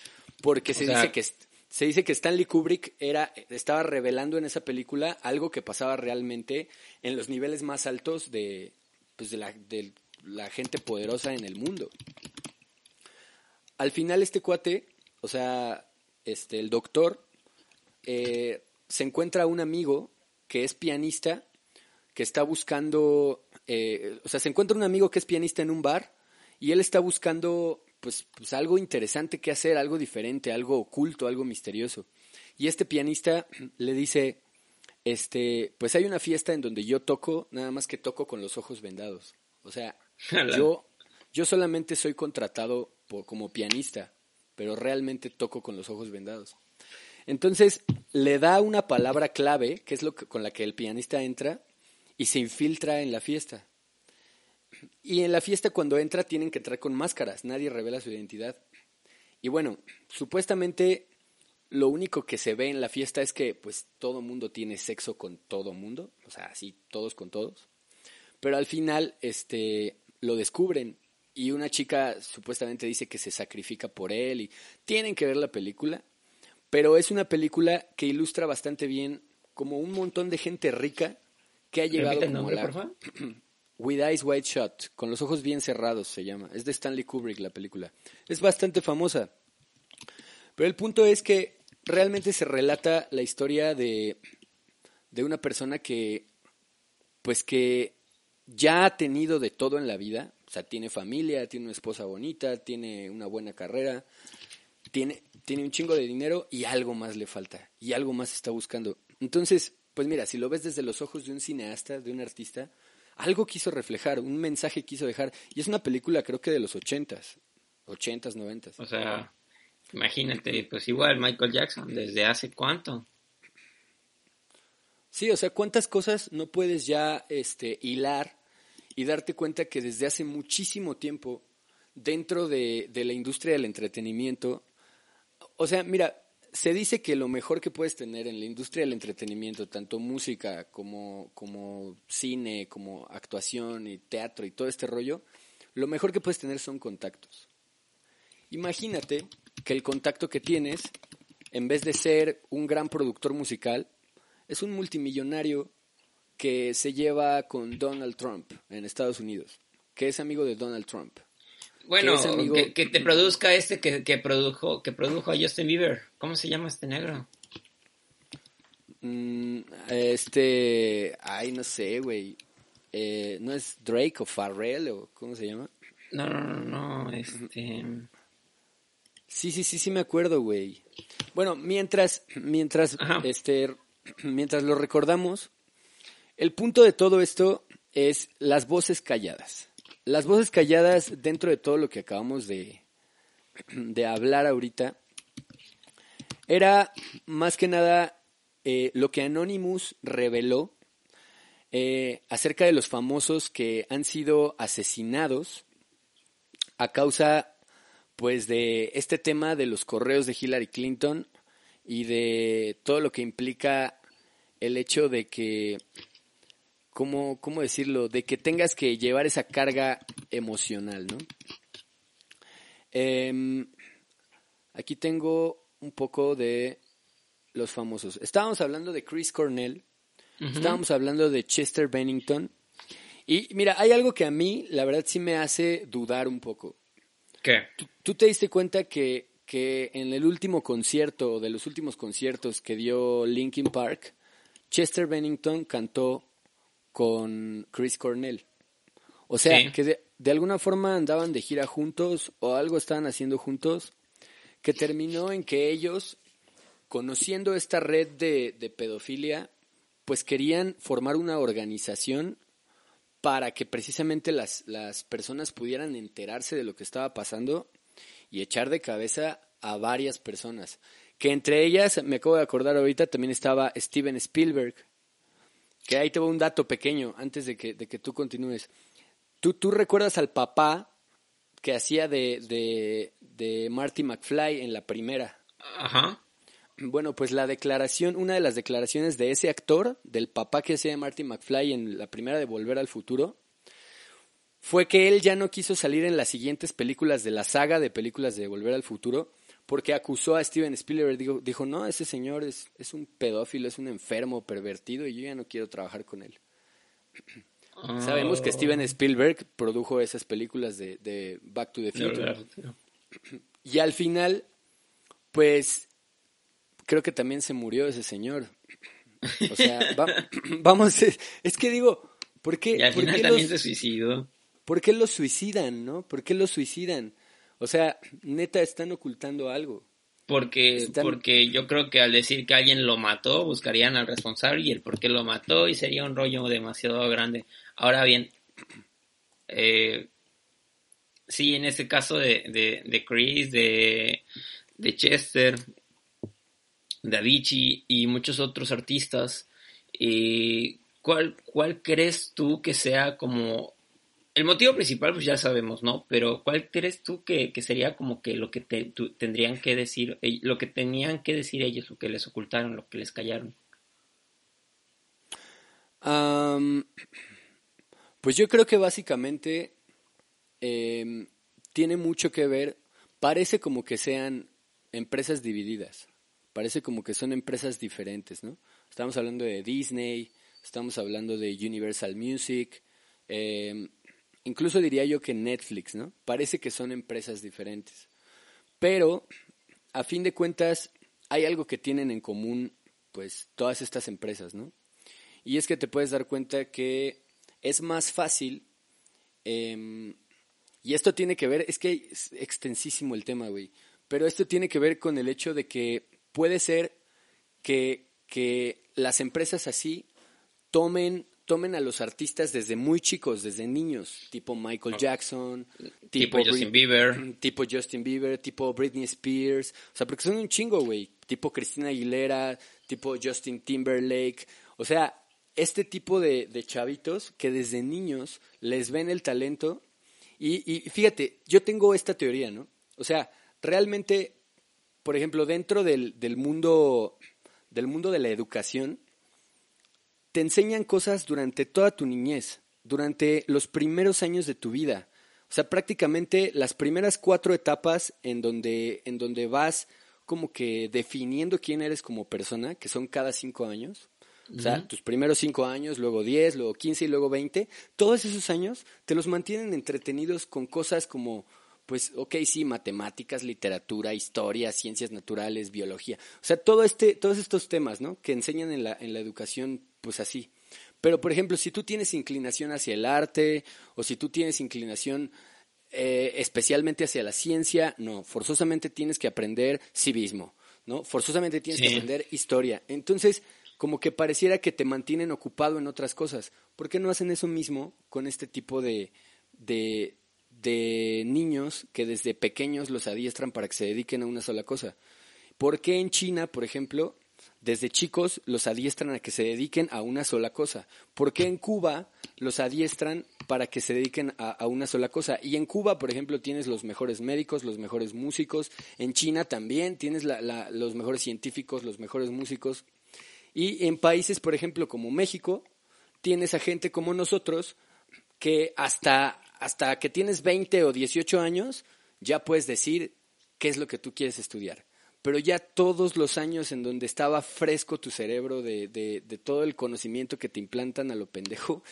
[SPEAKER 1] porque se dice que se dice que Stanley Kubrick era estaba revelando en esa película algo que pasaba realmente en los niveles más altos de pues de la, de la gente poderosa en el mundo. Al final este cuate, o sea, este el doctor eh, se encuentra un amigo que es pianista, que está buscando, eh, o sea, se encuentra un amigo que es pianista en un bar y él está buscando pues, pues algo interesante que hacer, algo diferente, algo oculto, algo misterioso. Y este pianista le dice, este, pues hay una fiesta en donde yo toco, nada más que toco con los ojos vendados. O sea, yo, yo solamente soy contratado por, como pianista, pero realmente toco con los ojos vendados. Entonces le da una palabra clave, que es lo que, con la que el pianista entra, y se infiltra en la fiesta. Y en la fiesta cuando entra tienen que entrar con máscaras, nadie revela su identidad. Y bueno, supuestamente lo único que se ve en la fiesta es que pues todo mundo tiene sexo con todo mundo, o sea, así todos con todos. Pero al final este lo descubren y una chica supuestamente dice que se sacrifica por él y tienen que ver la película, pero es una película que ilustra bastante bien como un montón de gente rica que ha llegado como
[SPEAKER 2] nombre,
[SPEAKER 1] la? With Eyes Wide Shut, con los ojos bien cerrados se llama. Es de Stanley Kubrick la película. Es bastante famosa. Pero el punto es que realmente se relata la historia de, de una persona que, pues que ya ha tenido de todo en la vida. O sea, tiene familia, tiene una esposa bonita, tiene una buena carrera, tiene, tiene un chingo de dinero y algo más le falta. Y algo más está buscando. Entonces, pues mira, si lo ves desde los ojos de un cineasta, de un artista, algo quiso reflejar, un mensaje quiso dejar. Y es una película creo que de los ochentas, ochentas, noventas.
[SPEAKER 2] O sea, imagínate, pues igual Michael Jackson, ¿desde hace cuánto?
[SPEAKER 1] Sí, o sea, cuántas cosas no puedes ya este, hilar y darte cuenta que desde hace muchísimo tiempo dentro de, de la industria del entretenimiento, o sea, mira, se dice que lo mejor que puedes tener en la industria del entretenimiento, tanto música como, como cine, como actuación y teatro y todo este rollo, lo mejor que puedes tener son contactos. Imagínate que el contacto que tienes, en vez de ser un gran productor musical, es un multimillonario que se lleva con Donald Trump en Estados Unidos, que es amigo de Donald Trump.
[SPEAKER 2] Bueno,
[SPEAKER 1] que es amigo-
[SPEAKER 2] que, que te produzca este que, que produjo que produjo a Justin Bieber. ¿Cómo se llama este negro?
[SPEAKER 1] Mm, este, ay, no sé, güey. Eh, ¿No es Drake o Farrell o cómo se llama?
[SPEAKER 2] No, no, no, no, este...
[SPEAKER 1] Sí, sí, sí, sí me acuerdo, güey. Bueno, mientras, mientras,
[SPEAKER 2] Ajá.
[SPEAKER 1] este, mientras lo recordamos, el punto de todo esto es las voces calladas. Las voces calladas dentro de todo lo que acabamos de, de hablar ahorita era más que nada eh, lo que Anonymous reveló eh, acerca de los famosos que han sido asesinados a causa pues de este tema de los correos de Hillary Clinton y de todo lo que implica el hecho de que ¿cómo, cómo decirlo? De que tengas que llevar esa carga emocional, ¿no? Em, aquí tengo un poco de los famosos. Estábamos hablando de Chris Cornell, estábamos hablando de Chester Bennington. Y mira, hay algo que a mí, la verdad, sí me hace dudar un poco.
[SPEAKER 2] ¿Qué?
[SPEAKER 1] ¿Tú, tú te diste cuenta que, que en el último concierto, de los últimos conciertos que dio Linkin Park, Chester Bennington cantó con Chris Cornell? O sea,
[SPEAKER 2] Sí.
[SPEAKER 1] que de, de alguna forma andaban de gira juntos o algo estaban haciendo juntos, que terminó en que ellos, conociendo esta red de, de pedofilia, pues querían formar una organización para que precisamente las, las personas pudieran enterarse de lo que estaba pasando y echar de cabeza a varias personas. Que entre ellas, me acabo de acordar ahorita, también estaba Steven Spielberg. Que ahí te va un dato pequeño antes de que, de que tú continúes. ¿Tú, ¿Tú recuerdas al papá que hacía de, de, de Marty McFly en la primera?
[SPEAKER 2] Ajá.
[SPEAKER 1] Bueno, pues la declaración, una de las declaraciones de ese actor, del papá que hacía de Marty McFly en la primera de Volver al Futuro, fue que él ya no quiso salir en las siguientes películas de la saga de películas de Volver al Futuro, porque acusó a Steven Spielberg, dijo, dijo no, ese señor es, es un pedófilo, es un enfermo, pervertido, y yo ya no quiero trabajar con él. Sabemos que. Steven Spielberg produjo esas películas de, de Back to the Future. Y al final, pues, creo que también se murió ese señor. O sea, va- vamos, es, es que digo, ¿por qué,
[SPEAKER 2] Y al
[SPEAKER 1] por
[SPEAKER 2] final
[SPEAKER 1] qué
[SPEAKER 2] también
[SPEAKER 1] los,
[SPEAKER 2] se suicidó.
[SPEAKER 1] por qué los suicidan, no? ¿Por qué los suicidan? O sea, neta, están ocultando algo.
[SPEAKER 2] Porque,
[SPEAKER 1] Están-
[SPEAKER 2] porque yo creo que al decir que alguien lo mató, buscarían al responsable y el por qué lo mató y sería un rollo demasiado grande. Ahora bien, eh, sí, en este caso de, de, de Chris, de, de Chester, Da Vinci y muchos otros artistas. Eh, ¿cuál, ¿Cuál crees tú que sea como el motivo principal, pues ya sabemos, ¿no? Pero ¿cuál crees tú que, sería como que lo que te, tendrían que decir, lo que tenían que decir ellos, lo que les ocultaron, lo que les callaron?
[SPEAKER 1] pues yo creo que básicamente em, tiene mucho que ver, parece como que sean empresas divididas, parece como que son empresas diferentes, ¿no? Estamos hablando de Disney, estamos hablando de Universal Music, eh, incluso diría yo que Netflix, ¿no? Parece que son empresas diferentes. Pero, a fin de cuentas, hay algo que tienen en común, pues, todas estas empresas, ¿no? Y es que te puedes dar cuenta que es más fácil, em, y esto tiene que ver, es que es extensísimo el tema, güey, pero esto tiene que ver con el hecho de que puede ser que, que las empresas así tomen tomen a los artistas desde muy chicos, desde niños, tipo Michael Jackson,
[SPEAKER 2] tipo, Justin Bieber,
[SPEAKER 1] tipo Justin Bieber, tipo Britney Spears, o sea, porque son un chingo, güey, tipo Cristina Aguilera, tipo Justin Timberlake, o sea, este tipo de, chavitos que desde niños les ven el talento. Y, y fíjate, yo tengo esta teoría, ¿no? O sea, realmente, por ejemplo, dentro del, del mundo del mundo de la educación, te enseñan cosas durante toda tu niñez, durante los primeros años de tu vida. O sea, prácticamente las primeras cuatro etapas en donde, en donde vas como que definiendo quién eres como persona, que son cada cinco años. O sea, tus primeros cinco años, luego diez, luego quince y luego veinte. Todos esos años te los mantienen entretenidos con cosas como, pues, ok, sí, matemáticas, literatura, historia, ciencias naturales, biología. O sea, todo este, todos estos temas, ¿no? Que enseñan en la, en la educación pues así. Pero, por ejemplo, si tú tienes inclinación hacia el arte o si tú tienes inclinación eh, especialmente hacia la ciencia, no, forzosamente tienes que aprender civismo, ¿no? Forzosamente tienes que aprender historia. Entonces, como que pareciera que te mantienen ocupado en otras cosas. ¿Por qué no hacen eso mismo con este tipo de, de, de niños que desde pequeños los adiestran para que se dediquen a una sola cosa? ¿Por qué en China, por ejemplo, desde chicos los adiestran a que se dediquen a una sola cosa. ¿Por qué en Cuba los adiestran para que se dediquen a, una sola cosa? Y en Cuba, por ejemplo, tienes los mejores médicos, los mejores músicos. En China también tienes los mejores científicos, los mejores músicos. Y en países, por ejemplo, como México, tienes a gente como nosotros que hasta, hasta que tienes 20 o 18 años ya puedes decir qué es lo que tú quieres estudiar pero ya todos los años en donde estaba fresco tu cerebro de, de, todo el conocimiento que te implantan a lo pendejo,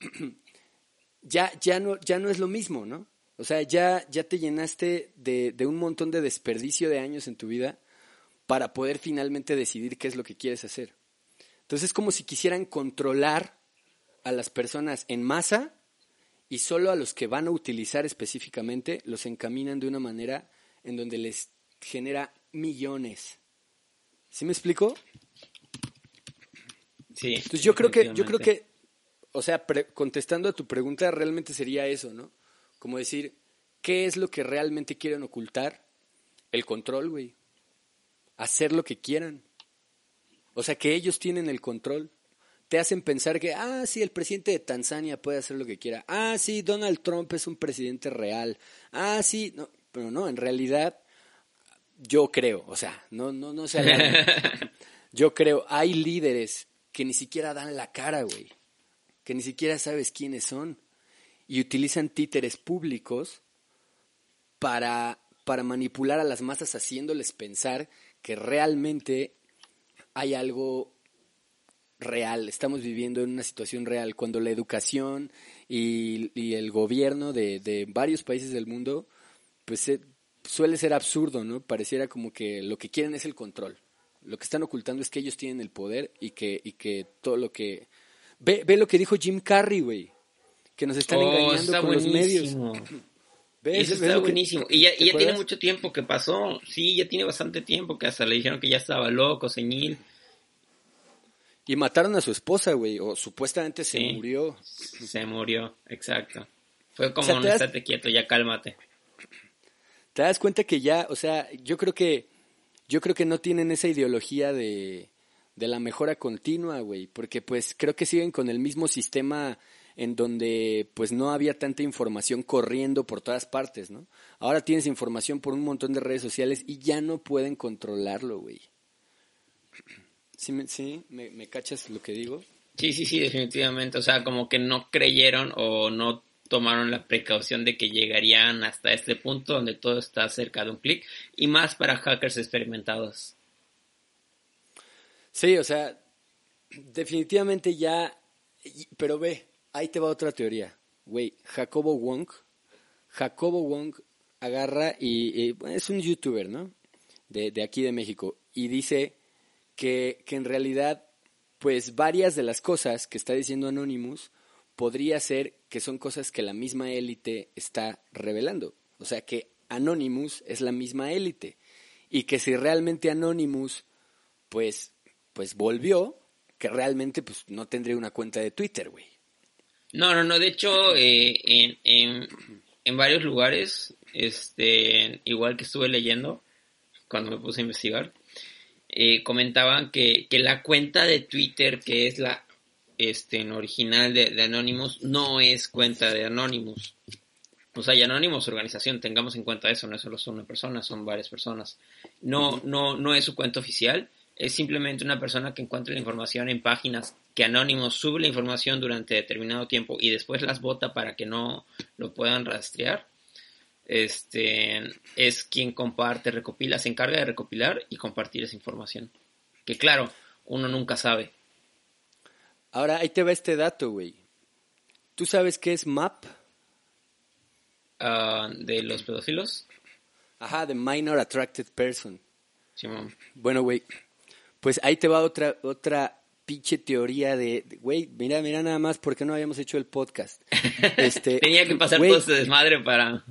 [SPEAKER 1] ya, ya, no, ya no es lo mismo, ¿no? O sea, ya, ya te llenaste de, de un montón de desperdicio de años en tu vida para poder finalmente decidir qué es lo que quieres hacer. Entonces es como si quisieran controlar a las personas en masa y solo a los que van a utilizar específicamente los encaminan de una manera en donde les genera millones. ¿Sí me explico?
[SPEAKER 2] Sí.
[SPEAKER 1] Entonces yo creo que, yo creo que, o sea, contestando a tu pregunta, realmente sería eso, ¿no? Como decir, ¿qué es lo que realmente quieren ocultar? El control, güey. Hacer lo que quieran. O sea, que ellos tienen el control. Te hacen pensar que, ah, sí, el presidente de Tanzania puede hacer lo que quiera. Ah, sí, Donald Trump es un presidente real. Ah, sí, no, pero no, en realidad yo creo, o sea, no, no, no sé. yo creo, hay líderes que ni siquiera dan la cara, güey, que ni siquiera sabes quiénes son y utilizan títeres públicos para, para manipular a las masas haciéndoles pensar que realmente hay algo real, estamos viviendo en una situación real, cuando la educación y, y el gobierno de, de, varios países del mundo, pues suele ser absurdo, ¿no? Pareciera como que lo que quieren es el control. Lo que están ocultando es que ellos tienen el poder y que, y que todo lo que... Ve, ve lo que dijo Jim Carrey, güey. Que nos están oh, engañando con los medios.
[SPEAKER 2] Eso está buenísimo. Y ya, ya tiene mucho tiempo que pasó. Sí, ya tiene bastante tiempo que hasta le dijeron que ya estaba loco, señil.
[SPEAKER 1] Y mataron a su esposa, güey. O supuestamente se murió.
[SPEAKER 2] Se murió, exacto. Fue como, o estate quieto, ya cálmate
[SPEAKER 1] te das cuenta que ya, o sea, yo creo que yo creo que no tienen esa ideología de, de la mejora continua, güey, porque pues creo que siguen con el mismo sistema en donde pues no había tanta información corriendo por todas partes, ¿no? Ahora tienes información por un montón de redes sociales y ya no pueden controlarlo, güey. ¿Sí, sí ¿Me, me cachas lo que digo?
[SPEAKER 2] Sí, sí, sí, definitivamente. O sea, como que no creyeron o no tomaron la precaución de que llegarían hasta este punto donde todo está cerca de un clic y más para hackers experimentados.
[SPEAKER 1] Sí, o sea, definitivamente ya, pero ve, ahí te va otra teoría. Güey, Jacobo Wong, Jacobo Wong agarra y, es un youtuber, ¿no? De, de, aquí de México. Y dice que, que en realidad, pues varias de las cosas que está diciendo Anonymous podría ser que son cosas que la misma élite está revelando. O sea que Anonymous es la misma élite. Y que si realmente Anonymous, pues, pues volvió, que realmente pues no tendría una cuenta de Twitter, güey.
[SPEAKER 2] No, no, no. De hecho, eh, en, en, en, varios lugares, este, igual que estuve leyendo cuando me puse a investigar, eh, comentaban que, que, la cuenta de Twitter, que es la este, en original de, de, Anonymous, no es cuenta de Anonymous. O sea, y Anonymous organización, tengamos en cuenta eso, no es solo una persona, son varias personas. No, no, no es su cuenta oficial, es simplemente una persona que encuentra la información en páginas que Anonymous sube la información durante determinado tiempo y después las vota para que no lo puedan rastrear. Este es quien comparte, recopila, se encarga de recopilar y compartir esa información. Que claro, uno nunca sabe.
[SPEAKER 1] Ahora ahí te va este dato, güey. ¿Tú sabes qué es MAP?
[SPEAKER 2] Uh, de los pedófilos.
[SPEAKER 1] Ajá, de Minor Attracted Person. Sí, bueno, güey, pues ahí te va otra otra pinche teoría de, güey, mira, mira nada más, ¿por qué no habíamos hecho el podcast?
[SPEAKER 2] Este, Tenía que pasar todo este desmadre para...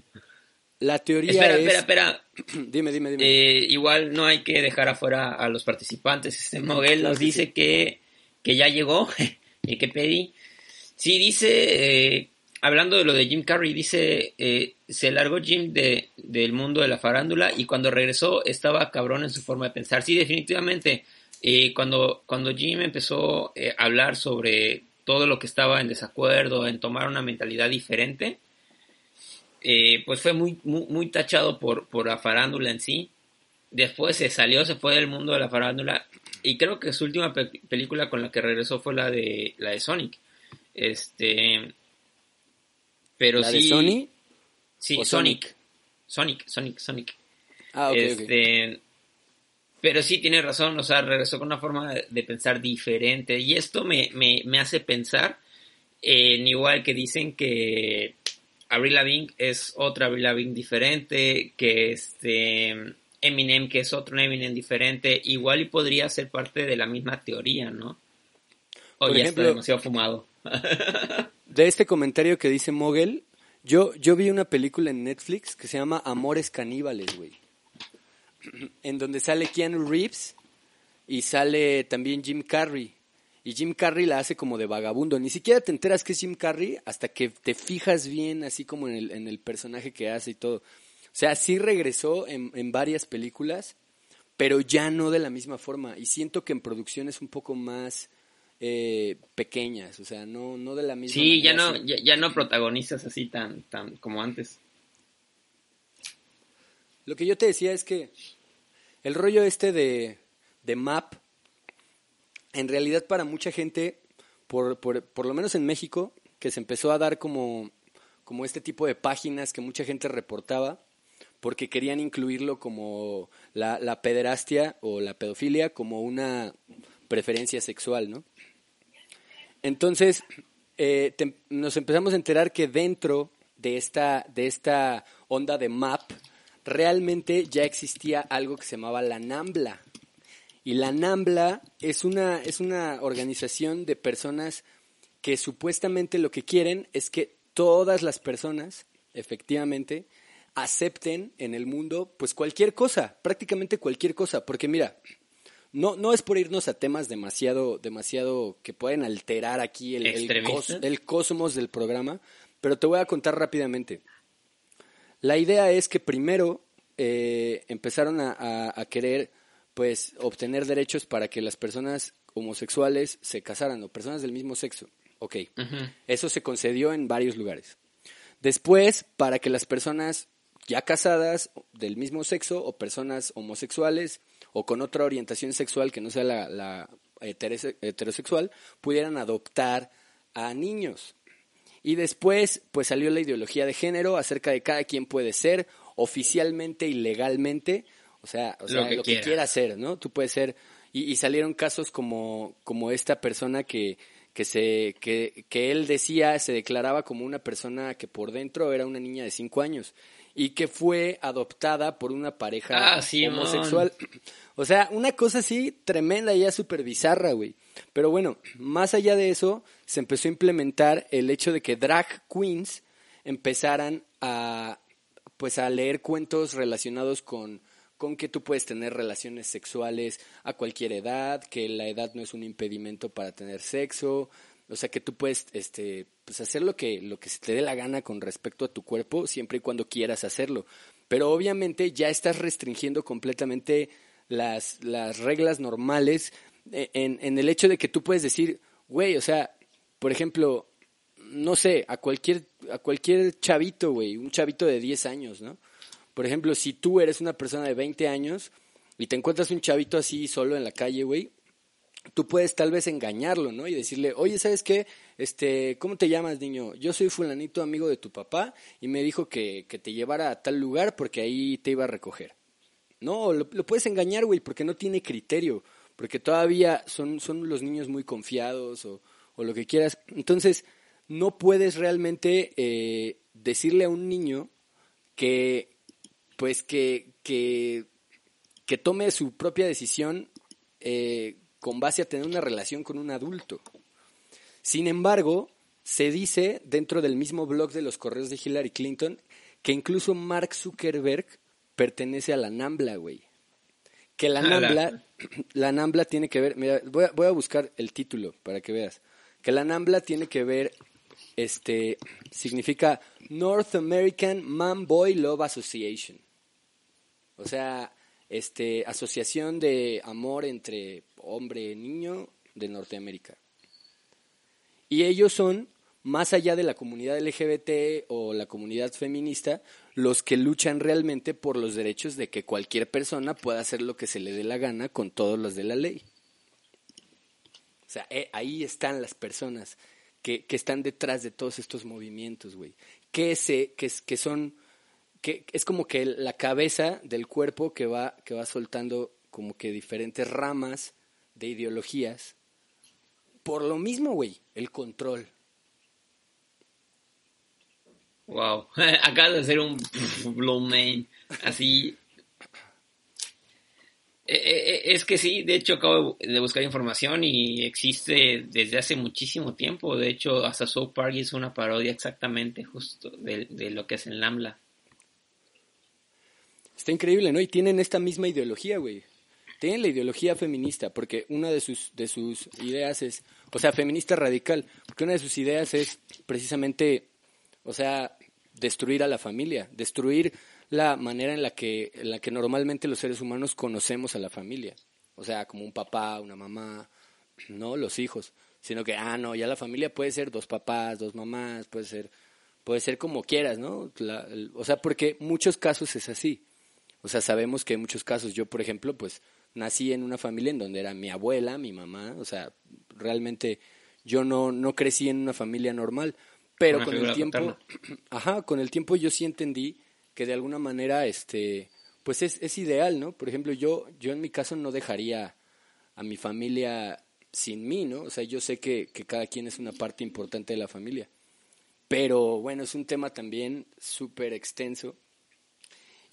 [SPEAKER 1] La teoría
[SPEAKER 2] espera,
[SPEAKER 1] es...
[SPEAKER 2] Espera,
[SPEAKER 1] espera, dime, dime, dime.
[SPEAKER 2] Eh, igual no hay que dejar afuera a los participantes. Este Moguel nos dice que, que ya llegó, y que pedí. Sí, dice, eh, hablando de lo de Jim Carrey, dice, eh, se largó Jim de, del mundo de la farándula y cuando regresó estaba cabrón en su forma de pensar. Sí, definitivamente eh, cuando, cuando Jim empezó eh, a hablar sobre todo lo que estaba en desacuerdo, en tomar una mentalidad diferente, eh, pues fue muy, muy, muy, tachado por, por la farándula en sí. Después se salió, se fue del mundo de la farándula y creo que su última pe película con la que regresó fue la de la de Sonic. Este, pero
[SPEAKER 1] ¿La
[SPEAKER 2] sí.
[SPEAKER 1] de Sony?
[SPEAKER 2] Sí, Sonic? Sonic, Sonic, Sonic.
[SPEAKER 1] Ah, ok,
[SPEAKER 2] este,
[SPEAKER 1] okay.
[SPEAKER 2] Pero sí, tiene razón, o sea, regresó con una forma de, de pensar diferente. Y esto me, me, me hace pensar en igual que dicen que Avril Lavigne es otra Avril Lavigne diferente, que este Eminem que es otro Eminem diferente, igual y podría ser parte de la misma teoría, ¿no? O
[SPEAKER 1] Por
[SPEAKER 2] ya
[SPEAKER 1] ejemplo,
[SPEAKER 2] está demasiado fumado.
[SPEAKER 1] de este comentario que dice Mogel, yo, yo vi una película en Netflix que se llama Amores Caníbales, güey. En donde sale Keanu Reeves y sale también Jim Carrey. Y Jim Carrey la hace como de vagabundo. Ni siquiera te enteras que es Jim Carrey hasta que te fijas bien, así como en el, en el personaje que hace y todo. O sea, sí regresó en, en, varias películas, pero ya no de la misma forma. Y siento que en producciones un poco más eh, pequeñas, o sea, no, no de la misma
[SPEAKER 2] Sí, ya no,
[SPEAKER 1] así.
[SPEAKER 2] ya, ya no protagonizas así tan, tan como antes.
[SPEAKER 1] Lo que yo te decía es que el rollo este de, de Map, en realidad para mucha gente, por, por, por, lo menos en México, que se empezó a dar como, como este tipo de páginas que mucha gente reportaba, porque querían incluirlo como la, pederastia o la pedofilia como una preferencia sexual, ¿no? Entonces, eh, nos empezamos a enterar que dentro de esta, de esta onda de MAP, realmente ya existía algo que se llamaba la NAMBLA. Y la NAMBLA es una, es una organización de personas que supuestamente lo que quieren es que todas las personas, efectivamente, acepten en el mundo pues cualquier cosa, prácticamente cualquier cosa, porque mira, no, no es por irnos a temas demasiado, demasiado que pueden alterar aquí el, el, cos, el cosmos del programa, pero te voy a contar rápidamente. La idea es que primero eh, empezaron a, a, a, querer pues obtener derechos para que las personas homosexuales se casaran o personas del mismo sexo. Ok, eso se concedió en varios lugares. Después, para que las personas ya casadas del mismo sexo o personas homosexuales o con otra orientación sexual que no sea la, heterosexual pudieran adoptar a niños. Y después, pues salió la ideología de género acerca de cada quien puede ser oficialmente y legalmente, o sea, lo, que, quiera. ser, ¿no? Tú puedes ser, y, salieron casos como, como esta persona que, que, se, que, que él decía, se declaraba como una persona que por dentro era una niña de cinco años y que fue adoptada por una pareja
[SPEAKER 2] ah,
[SPEAKER 1] homosexual. O sea, una cosa así tremenda y ya súper bizarra, güey. Pero bueno, más allá de eso, se empezó a implementar el hecho de que drag queens empezaran a, pues, a leer cuentos relacionados con, con que tú puedes tener relaciones sexuales a cualquier edad, que la edad no es un impedimento para tener sexo, o sea que tú puedes este, pues hacer lo que, lo que se te dé la gana con respecto a tu cuerpo, siempre y cuando quieras hacerlo. Pero obviamente ya estás restringiendo completamente las, las reglas normales eh, en, en el hecho de que tú puedes decir, güey, o sea, por ejemplo, no sé, a cualquier, a cualquier chavito, güey, un chavito de 10 años, ¿no? Por ejemplo, si tú eres una persona de 20 años y te encuentras un chavito así solo en la calle, güey, tú puedes tal vez engañarlo, ¿no? Y decirle, oye, ¿sabes qué? Este, ¿cómo te llamas, niño? Yo soy fulanito amigo de tu papá y me dijo que, que te llevara a tal lugar porque ahí te iba a recoger. No, lo, puedes engañar, güey, porque no tiene criterio, porque todavía son, son los niños muy confiados o, o lo que quieras. Entonces, no puedes realmente eh, decirle a un niño que, pues, que, que, que tome su propia decisión eh, con base a tener una relación con un adulto. Sin embargo, se dice dentro del mismo blog de los correos de Hillary Clinton que incluso Mark Zuckerberg pertenece a la NAMBLA, güey. Que la NAMBLA, la NAMBLA tiene que ver, mira, voy a, voy a buscar el título para que veas. Que la NAMBLA tiene que ver, este, significa North American Man Boy Love Association. O sea, este, asociación de amor entre hombre niño de Norteamérica. Y ellos son, más allá de la comunidad LGBT o la comunidad feminista, los que luchan realmente por los derechos de que cualquier persona pueda hacer lo que se le dé la gana con todos los de la ley. O sea, eh, ahí están las personas que, que, están detrás de todos estos movimientos, güey. Que, se, que, que son que es como que la cabeza del cuerpo que va, que va soltando como que diferentes ramas de ideologías. Por lo mismo, güey, el control.
[SPEAKER 2] Wow, acabas de hacer un blow name, así. Eh, eh, eh, es que sí, de hecho acabo de buscar información y existe desde hace muchísimo tiempo. De hecho, hasta South Park es una parodia exactamente justo de, de lo que es el NAMLA.
[SPEAKER 1] Está increíble, ¿no? Y tienen esta misma ideología, güey. Tienen la ideología feminista, porque una de sus, de sus ideas es, o sea, feminista radical, porque una de sus ideas es precisamente, o sea, destruir a la familia, destruir la manera en la que, en la que normalmente los seres humanos conocemos a la familia. O sea, como un papá, una mamá, no los hijos, sino que, ah, no, ya la familia puede ser dos papás, dos mamás, puede ser, puede ser como quieras, ¿no? o sea, porque muchos casos es así. O sea, sabemos que en muchos casos, yo por ejemplo, pues nací en una familia en donde era mi abuela, mi mamá, o sea, realmente yo no, no crecí en una familia normal, pero con el tiempo, ajá, con el tiempo yo sí entendí que de alguna manera, este, pues es, es ideal, ¿no? Por ejemplo, yo, yo en mi caso no dejaría a mi familia sin mí, ¿no? O sea, yo sé que, que cada quien es una parte importante de la familia. Pero bueno, es un tema también súper extenso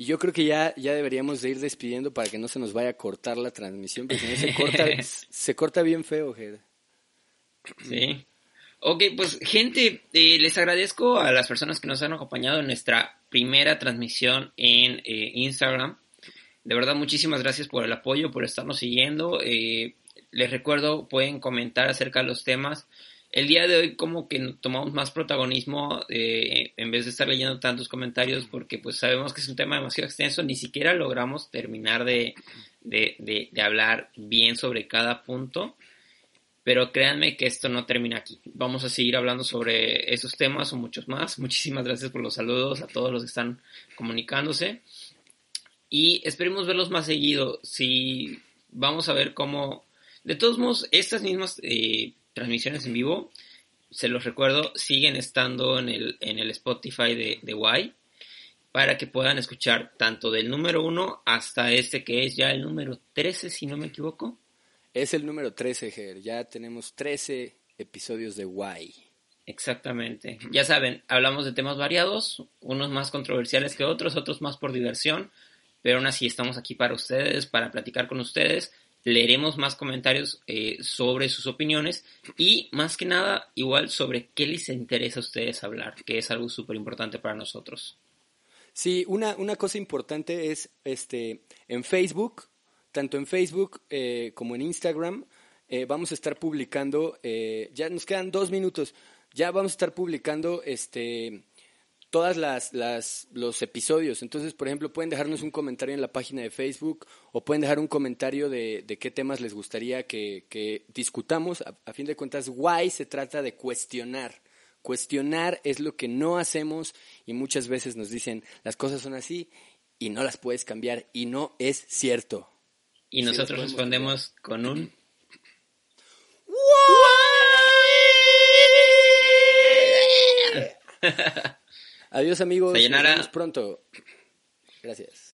[SPEAKER 1] y yo creo que ya, ya deberíamos de ir despidiendo para que no se nos vaya a cortar la transmisión, porque si no se corta, se corta bien feo.
[SPEAKER 2] Sí. Ok, pues gente, eh, les agradezco a las personas que nos han acompañado en nuestra primera transmisión en eh, Instagram. De verdad, muchísimas gracias por el apoyo, por estarnos siguiendo. Eh, les recuerdo, pueden comentar acerca de los temas el día de hoy como que tomamos más protagonismo eh, en vez de estar leyendo tantos comentarios porque pues sabemos que es un tema demasiado extenso, ni siquiera logramos terminar de, de, hablar bien sobre cada punto. Pero créanme que esto no termina aquí. Vamos a seguir hablando sobre esos temas o muchos más. Muchísimas gracias por los saludos a todos los que están comunicándose. Y esperemos verlos más seguido. Si vamos a ver cómo... De todos modos, estas mismas eh, transmisiones en vivo, se los recuerdo, siguen estando en el, en el Spotify de, de Y para que puedan escuchar tanto del número 1 hasta este que es ya el número 13, si no me equivoco.
[SPEAKER 1] Es el número 13, Ger. Ya tenemos 13 episodios de Why.
[SPEAKER 2] Exactamente. Ya saben, hablamos de temas variados, unos más controversiales que otros, otros más por diversión, pero aún así estamos aquí para ustedes, para platicar con ustedes. Leeremos más comentarios eh, sobre sus opiniones y más que nada igual sobre qué les interesa a ustedes hablar, que es algo súper importante para nosotros.
[SPEAKER 1] Sí, una, una cosa importante es este en Facebook tanto en Facebook eh, como en Instagram. Eh, vamos a estar publicando, eh, ya nos quedan dos minutos, ya vamos a estar publicando este todas las, las los episodios. Entonces, por ejemplo, pueden dejarnos un comentario en la página de Facebook o pueden dejar un comentario de, de qué temas les gustaría que, que discutamos. A, a, fin de cuentas, why se trata de cuestionar. Cuestionar es lo que no hacemos y muchas veces nos dicen las cosas son así y no las puedes cambiar y no es cierto.
[SPEAKER 2] Y nosotros sí, respondemos con un...
[SPEAKER 1] Adiós amigos,
[SPEAKER 2] nos
[SPEAKER 1] vemos pronto. Gracias.